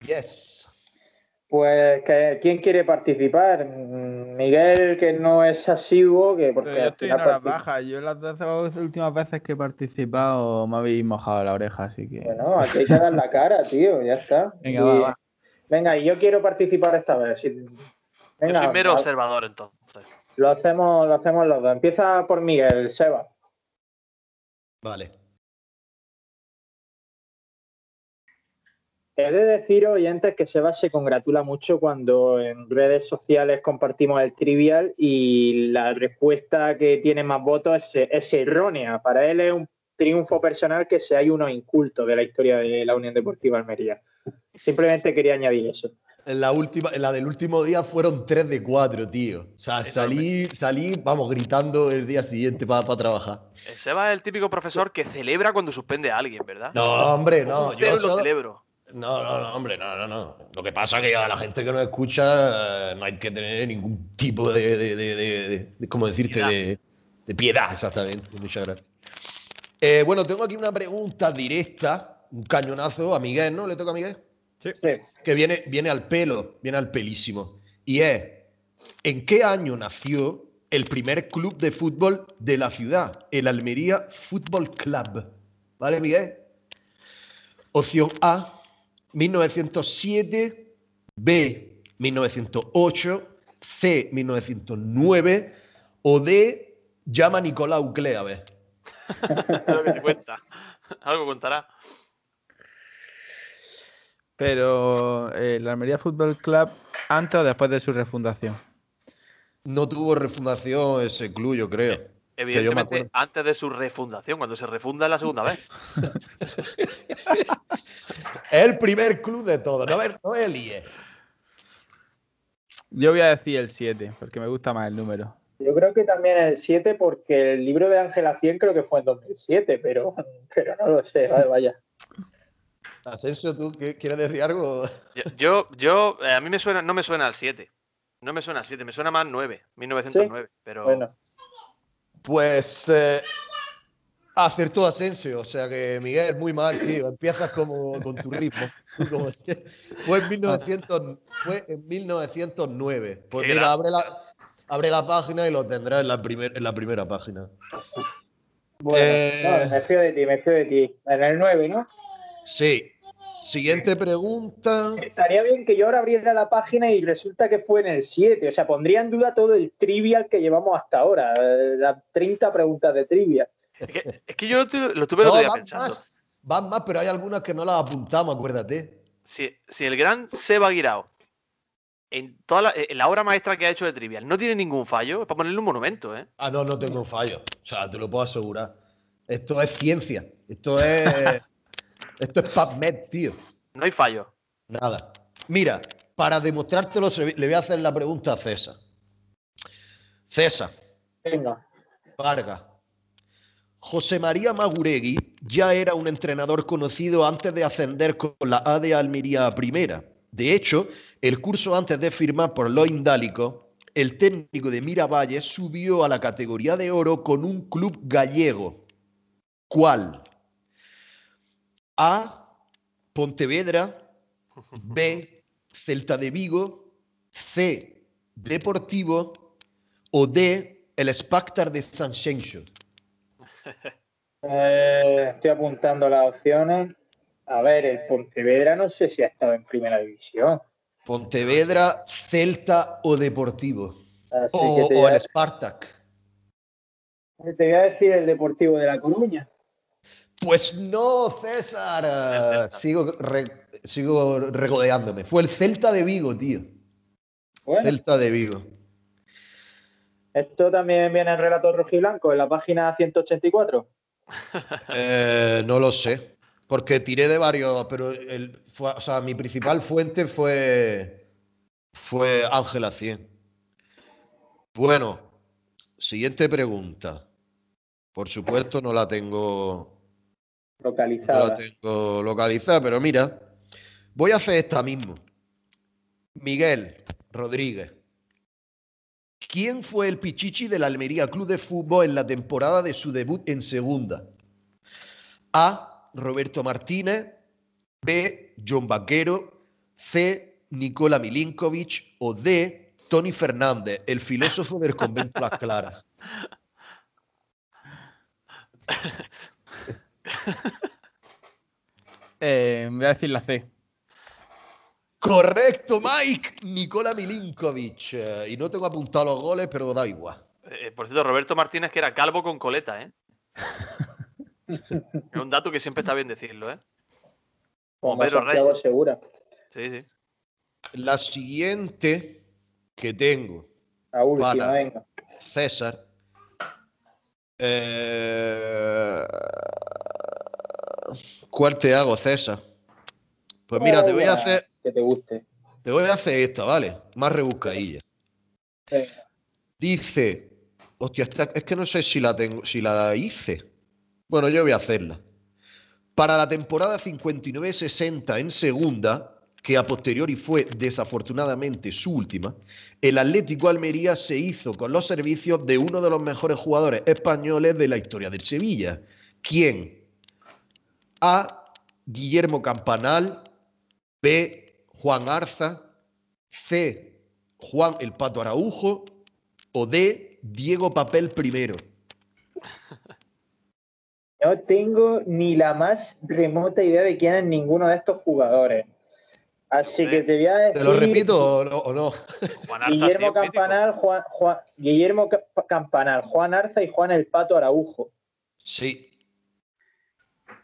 Yes. Pues, que- ¿quién quiere participar? Miguel, que no es asiduo, que porque Pero yo estoy en horas bajas. Yo las dos últimas veces que he participado me habéis mojado la oreja, así que. Bueno, aquí hay que dar la cara, tío, ya está. <laughs> Venga, Y- va, va. Venga, y yo quiero participar esta vez. si- Yo Venga, soy mero va- observador entonces. lo hacemos, lo hacemos los dos. Empieza por Miguel, Seba. Vale. He de decir, oyentes, que Seba se congratula mucho cuando en redes sociales compartimos el trivial y la respuesta que tiene más votos es, es errónea. Para él es un triunfo personal que se hay uno inculto de la historia de la Unión Deportiva Almería. Simplemente quería añadir eso. En la última, en la del último día fueron 3 de 4, tío. O sea, salí, salí, vamos, gritando el día siguiente para trabajar. El Seba es el típico profesor que celebra cuando suspende a alguien, ¿verdad? No, hombre, no. Yo yo lo celebro. No, no, no, hombre, no, no, no. Lo que pasa es que a la gente que nos escucha eh, no hay que tener ningún tipo de, de, de, de- de- de- ¿cómo decirte? Piedad. De, de piedad, exactamente. Muchas gracias. Eh, bueno, tengo aquí una pregunta directa, un cañonazo a Miguel, ¿no? ¿Le toca a Miguel? Sí. Que viene, viene al pelo, viene al pelísimo. Y es, ¿en qué año nació el primer club de fútbol de la ciudad? El Almería Fútbol Club. ¿Vale, Miguel? Opción A, 1907, B, 1908, C, 1909 o D, llama Nicolau Cleave. <laughs> Algo que te cuenta. Algo contará. Pero eh, el Almería Fútbol Club, antes o después de su refundación. No tuvo refundación ese club, yo creo. Evidentemente, acuerdo. antes de su refundación, cuando se refunda es la segunda vez. <laughs> Es el primer club de todos, no, es- no es el IE. Yo voy a decir el 7, porque me gusta más el número. Yo creo que también el 7, porque el libro de Ángela 100 creo que fue en 2007, pero, pero no lo sé, vale, vaya. Asensio, ¿tú quieres decir algo? Yo, yo, yo, eh, a mí me suena, no me suena al 7. No me suena al 7, me suena más al 9, 1909. Pero Bueno, Pues eh, acertó Asensio, o sea que Miguel, muy mal, tío. Empiezas como con tu ritmo. <laughs> Como fue, en 1900, fue en 1909. Pues mira, abre la, abre la página y lo tendrás en la, primer, en la primera página. bueno Eh. no, me fío de ti, me fío de ti. En el 9, ¿no? Sí. Siguiente pregunta. Estaría bien que yo ahora abriera la página y resulta que fue en el 7. O sea, pondría en duda todo el trivial que llevamos hasta ahora. eh, Las 30 preguntas de trivia. Es que, es que yo lo tuve, lo tuve el otro día van pensando. más, van más, pero hay algunas que no las apuntamos, acuérdate. Si, si el gran Seba Guirao, en, toda la, en la obra maestra que ha hecho de Trivial, no tiene ningún fallo, es para ponerle un monumento, ¿eh? Ah, no, no tengo fallo. O sea, te lo puedo asegurar. Esto es ciencia. Esto es. <laughs> esto es PubMed, tío. No hay fallo. Nada. Mira, para demostrártelo, le voy a hacer la pregunta a César. César, Venga. Vargas. José María Maguregui ya era un entrenador conocido antes de ascender con la A de Almería a primera. De hecho, el curso antes de firmar por los indálicos, el técnico de Miravalle subió a la categoría de oro con un club gallego. ¿Cuál? A. Pontevedra. B. Celta de Vigo. C. Deportivo. O D. El Spactar de San. Eh, estoy apuntando las opciones. A ver, el Pontevedra no sé si ha estado en primera división. Pontevedra, Celta o Deportivo. Así O, que te, o voy el Spartak. te voy a decir el Deportivo de La Coruña. Pues no, César. <laughs> Sigo, re- sigo regodeándome. Fue el Celta de Vigo, tío. Bueno, Celta de Vigo. Esto también viene en relato rojiblanco, en la página 184. <laughs> Eh, no lo sé. Porque tiré de varios, pero el, fue- o sea, mi principal fuente fue, fue Ángela 100. Bueno, siguiente pregunta. Por supuesto, no la tengo No la Localizada. tengo localizada, pero mira, voy a hacer esta mismo. Miguel Rodríguez. ¿Quién fue el Pichichi del Almería Club de Fútbol en la temporada de su debut en segunda? A. Roberto Martínez. B. John Vaquero. C. Nicola Milinkovic. O D. Tony Fernández, el filósofo del convento Las Claras. <laughs> Eh, voy a decir la C. Correcto, Mike. Nicola Milinkovic. Eh, Y no tengo apuntado los goles, pero da igual. Eh, por cierto, Roberto Martínez, que era calvo con coleta, ¿eh? <laughs> es un dato que siempre está bien decirlo, ¿eh? Como Pedro Reyes. Segura. Sí, sí. La siguiente que tengo, La última, Para. venga. César. Eh, ¿Cuál te hago, César? Pues mira, te voy a hacer, Que te guste. te voy a hacer esta, ¿vale? Más rebuscadilla. Venga. Dice, hostia, esta- es que no sé si la tengo, si la hice. Bueno, yo voy a hacerla. Para la temporada 59-60 en segunda, que a posteriori fue desafortunadamente su última, el Atlético Almería se hizo con los servicios de uno de los mejores jugadores españoles de la historia del Sevilla. ¿Quién? A. Guillermo Campanal. B. Juan Arza. C. Juan el Pato Araujo o D, Diego Papel primero. <laughs> No tengo ni la más remota idea de quién es ninguno de estos jugadores. Así que te voy a decir. ¿Te lo repito o no? o no? <laughs> Juan Arza Guillermo. Campanal, Juan, Juan- Guillermo Ca- Campanal, Juan Arza y Juan el Pato Araujo. Sí.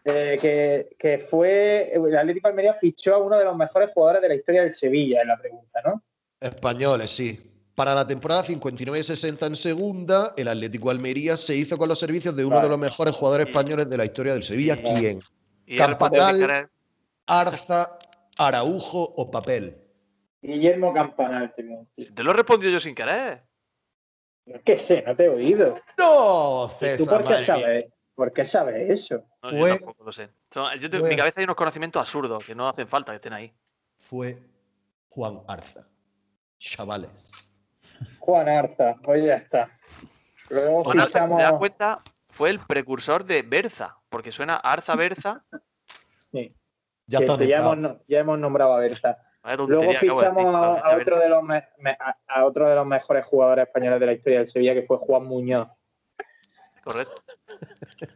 Eh, que, que fue. El Atlético de Almería fichó a uno de los mejores jugadores de la historia del Sevilla, en la pregunta, ¿no? Españoles, sí. Para la temporada 59-60 en segunda, el Atlético de Almería se hizo con los servicios de uno Vale. de los mejores jugadores españoles de la historia del Sevilla. ¿Quién? Campanal. Arza, Araujo o Papel. Guillermo Campanal, te decir. Te lo he respondido yo sin querer. Qué sé, no te he oído. No, ¿Y César. tú por qué sabes? ¿Por qué sabes eso? No, Fue- yo tampoco lo sé. Son- yo tengo- en mi cabeza hay unos conocimientos absurdos que no hacen falta que estén ahí. Fue Juan Arza. Chavales. Juan Arza, pues ya está. Luego Juan Arza, si te das cuenta, fue el precursor de Berza, porque suena Arza Berza. Sí, Ya que está. te- ya, hemos, no- ya hemos nombrado a. Vaya Luego fichamos a, otro Berza. de los me- me- a, a otro de los mejores jugadores españoles de la historia del Sevilla, que fue Juan Muñoz. Correcto.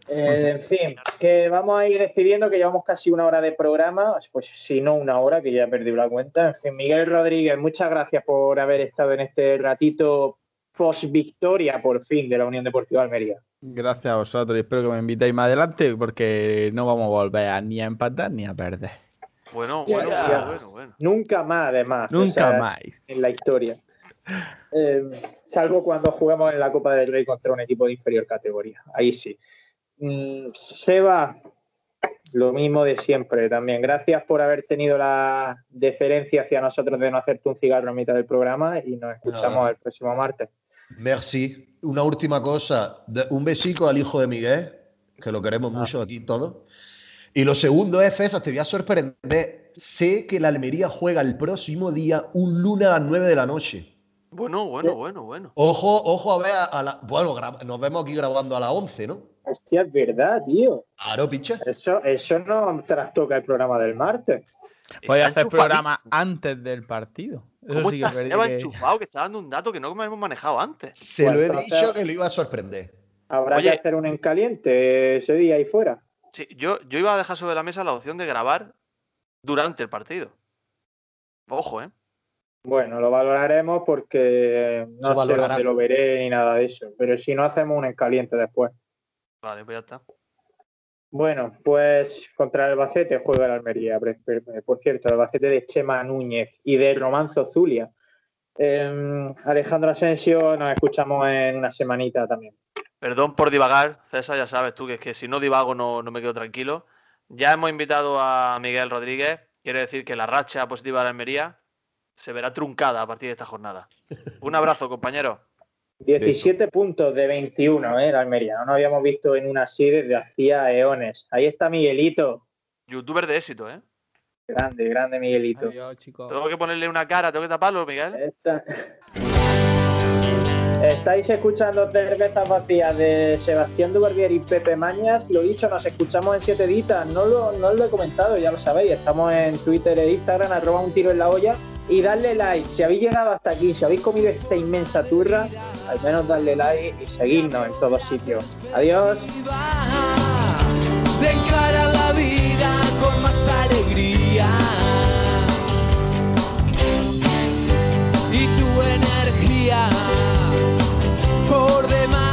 Eh, en fin, que vamos a ir despidiendo, que llevamos casi una hora de programa, pues si no una hora, que ya he perdido la cuenta. En fin, Miguel Rodríguez, muchas gracias por haber estado en este ratito post-victoria, por fin, de la Unión Deportiva Almería. Gracias a vosotros y espero que me invitéis más adelante porque no vamos a volver a ni a empatar ni a perder. Bueno, bueno, bueno, bueno, bueno. Nunca más, además. Nunca o sea, más. En la historia. Eh, salvo cuando jugamos en la Copa del Rey contra un equipo de inferior categoría. Ahí sí. Mm, Seba, lo mismo de siempre también. Gracias por haber tenido la deferencia hacia nosotros de no hacerte un cigarro en mitad del programa y nos escuchamos Nada. el próximo martes. Merci. Una última cosa. Un besico al hijo de Miguel, que lo queremos mucho aquí todos. Y lo segundo es, César, te voy a sorprender. Sé que la Almería juega el próximo día, un lunes a las 9 de la noche. Bueno, bueno, bueno, bueno. Ojo, ojo a ver a, la. Bueno, gra- nos vemos aquí grabando a las 11, ¿no? Hostia, es verdad, tío. Claro, picha. Eso, eso no trastoca el programa del martes. Voy a hacer programa antes del partido. Eso ¿Cómo sí que está es verdad Seba que- enchufado? Que está dando un dato que no hemos manejado antes. Se lo he Pues, dicho que lo iba a sorprender. Habrá Oye. que hacer un en caliente ese día ahí fuera. Sí, yo, yo iba a dejar sobre la mesa la opción de grabar durante el partido. Ojo, ¿eh? Bueno, lo valoraremos porque no Se sé dónde lo veré ni nada de eso. Pero si no, hacemos un en caliente después. Vale, pues ya está. Bueno, pues contra el Albacete juega el Almería. Pre- Por cierto, el Albacete de Chema Núñez y de Romanzo Zulia. Em, Alejandro Asensio, nos escuchamos en una semanita también. Perdón por divagar, César, ya sabes tú que es que si no divago no, no me quedo tranquilo. Ya hemos invitado a Miguel Rodríguez. Quiere decir que la racha positiva de la Almería se verá truncada a partir de esta jornada. Un abrazo, compañero. 17 puntos de 21, ¿eh? El Almería. No nos habíamos visto en una así desde hacía eones. Ahí está Miguelito. Youtuber de éxito, ¿eh? Grande, grande Miguelito. Adiós. Tengo que ponerle una cara, tengo que taparlo, Miguel. Esta- Estáis escuchando Cervezas Vacías de Sebastián Dubarbier y Pepe Mañas. Lo dicho, nos escuchamos en siete ditas. No, lo, no os lo he comentado, ya lo sabéis. Estamos en Twitter e Instagram, arroba un tiro en la olla. Y darle like. Si habéis llegado hasta aquí, si habéis comido esta inmensa turra, al menos darle like y seguirnos en todos sitios. Adiós. y tu energía por demás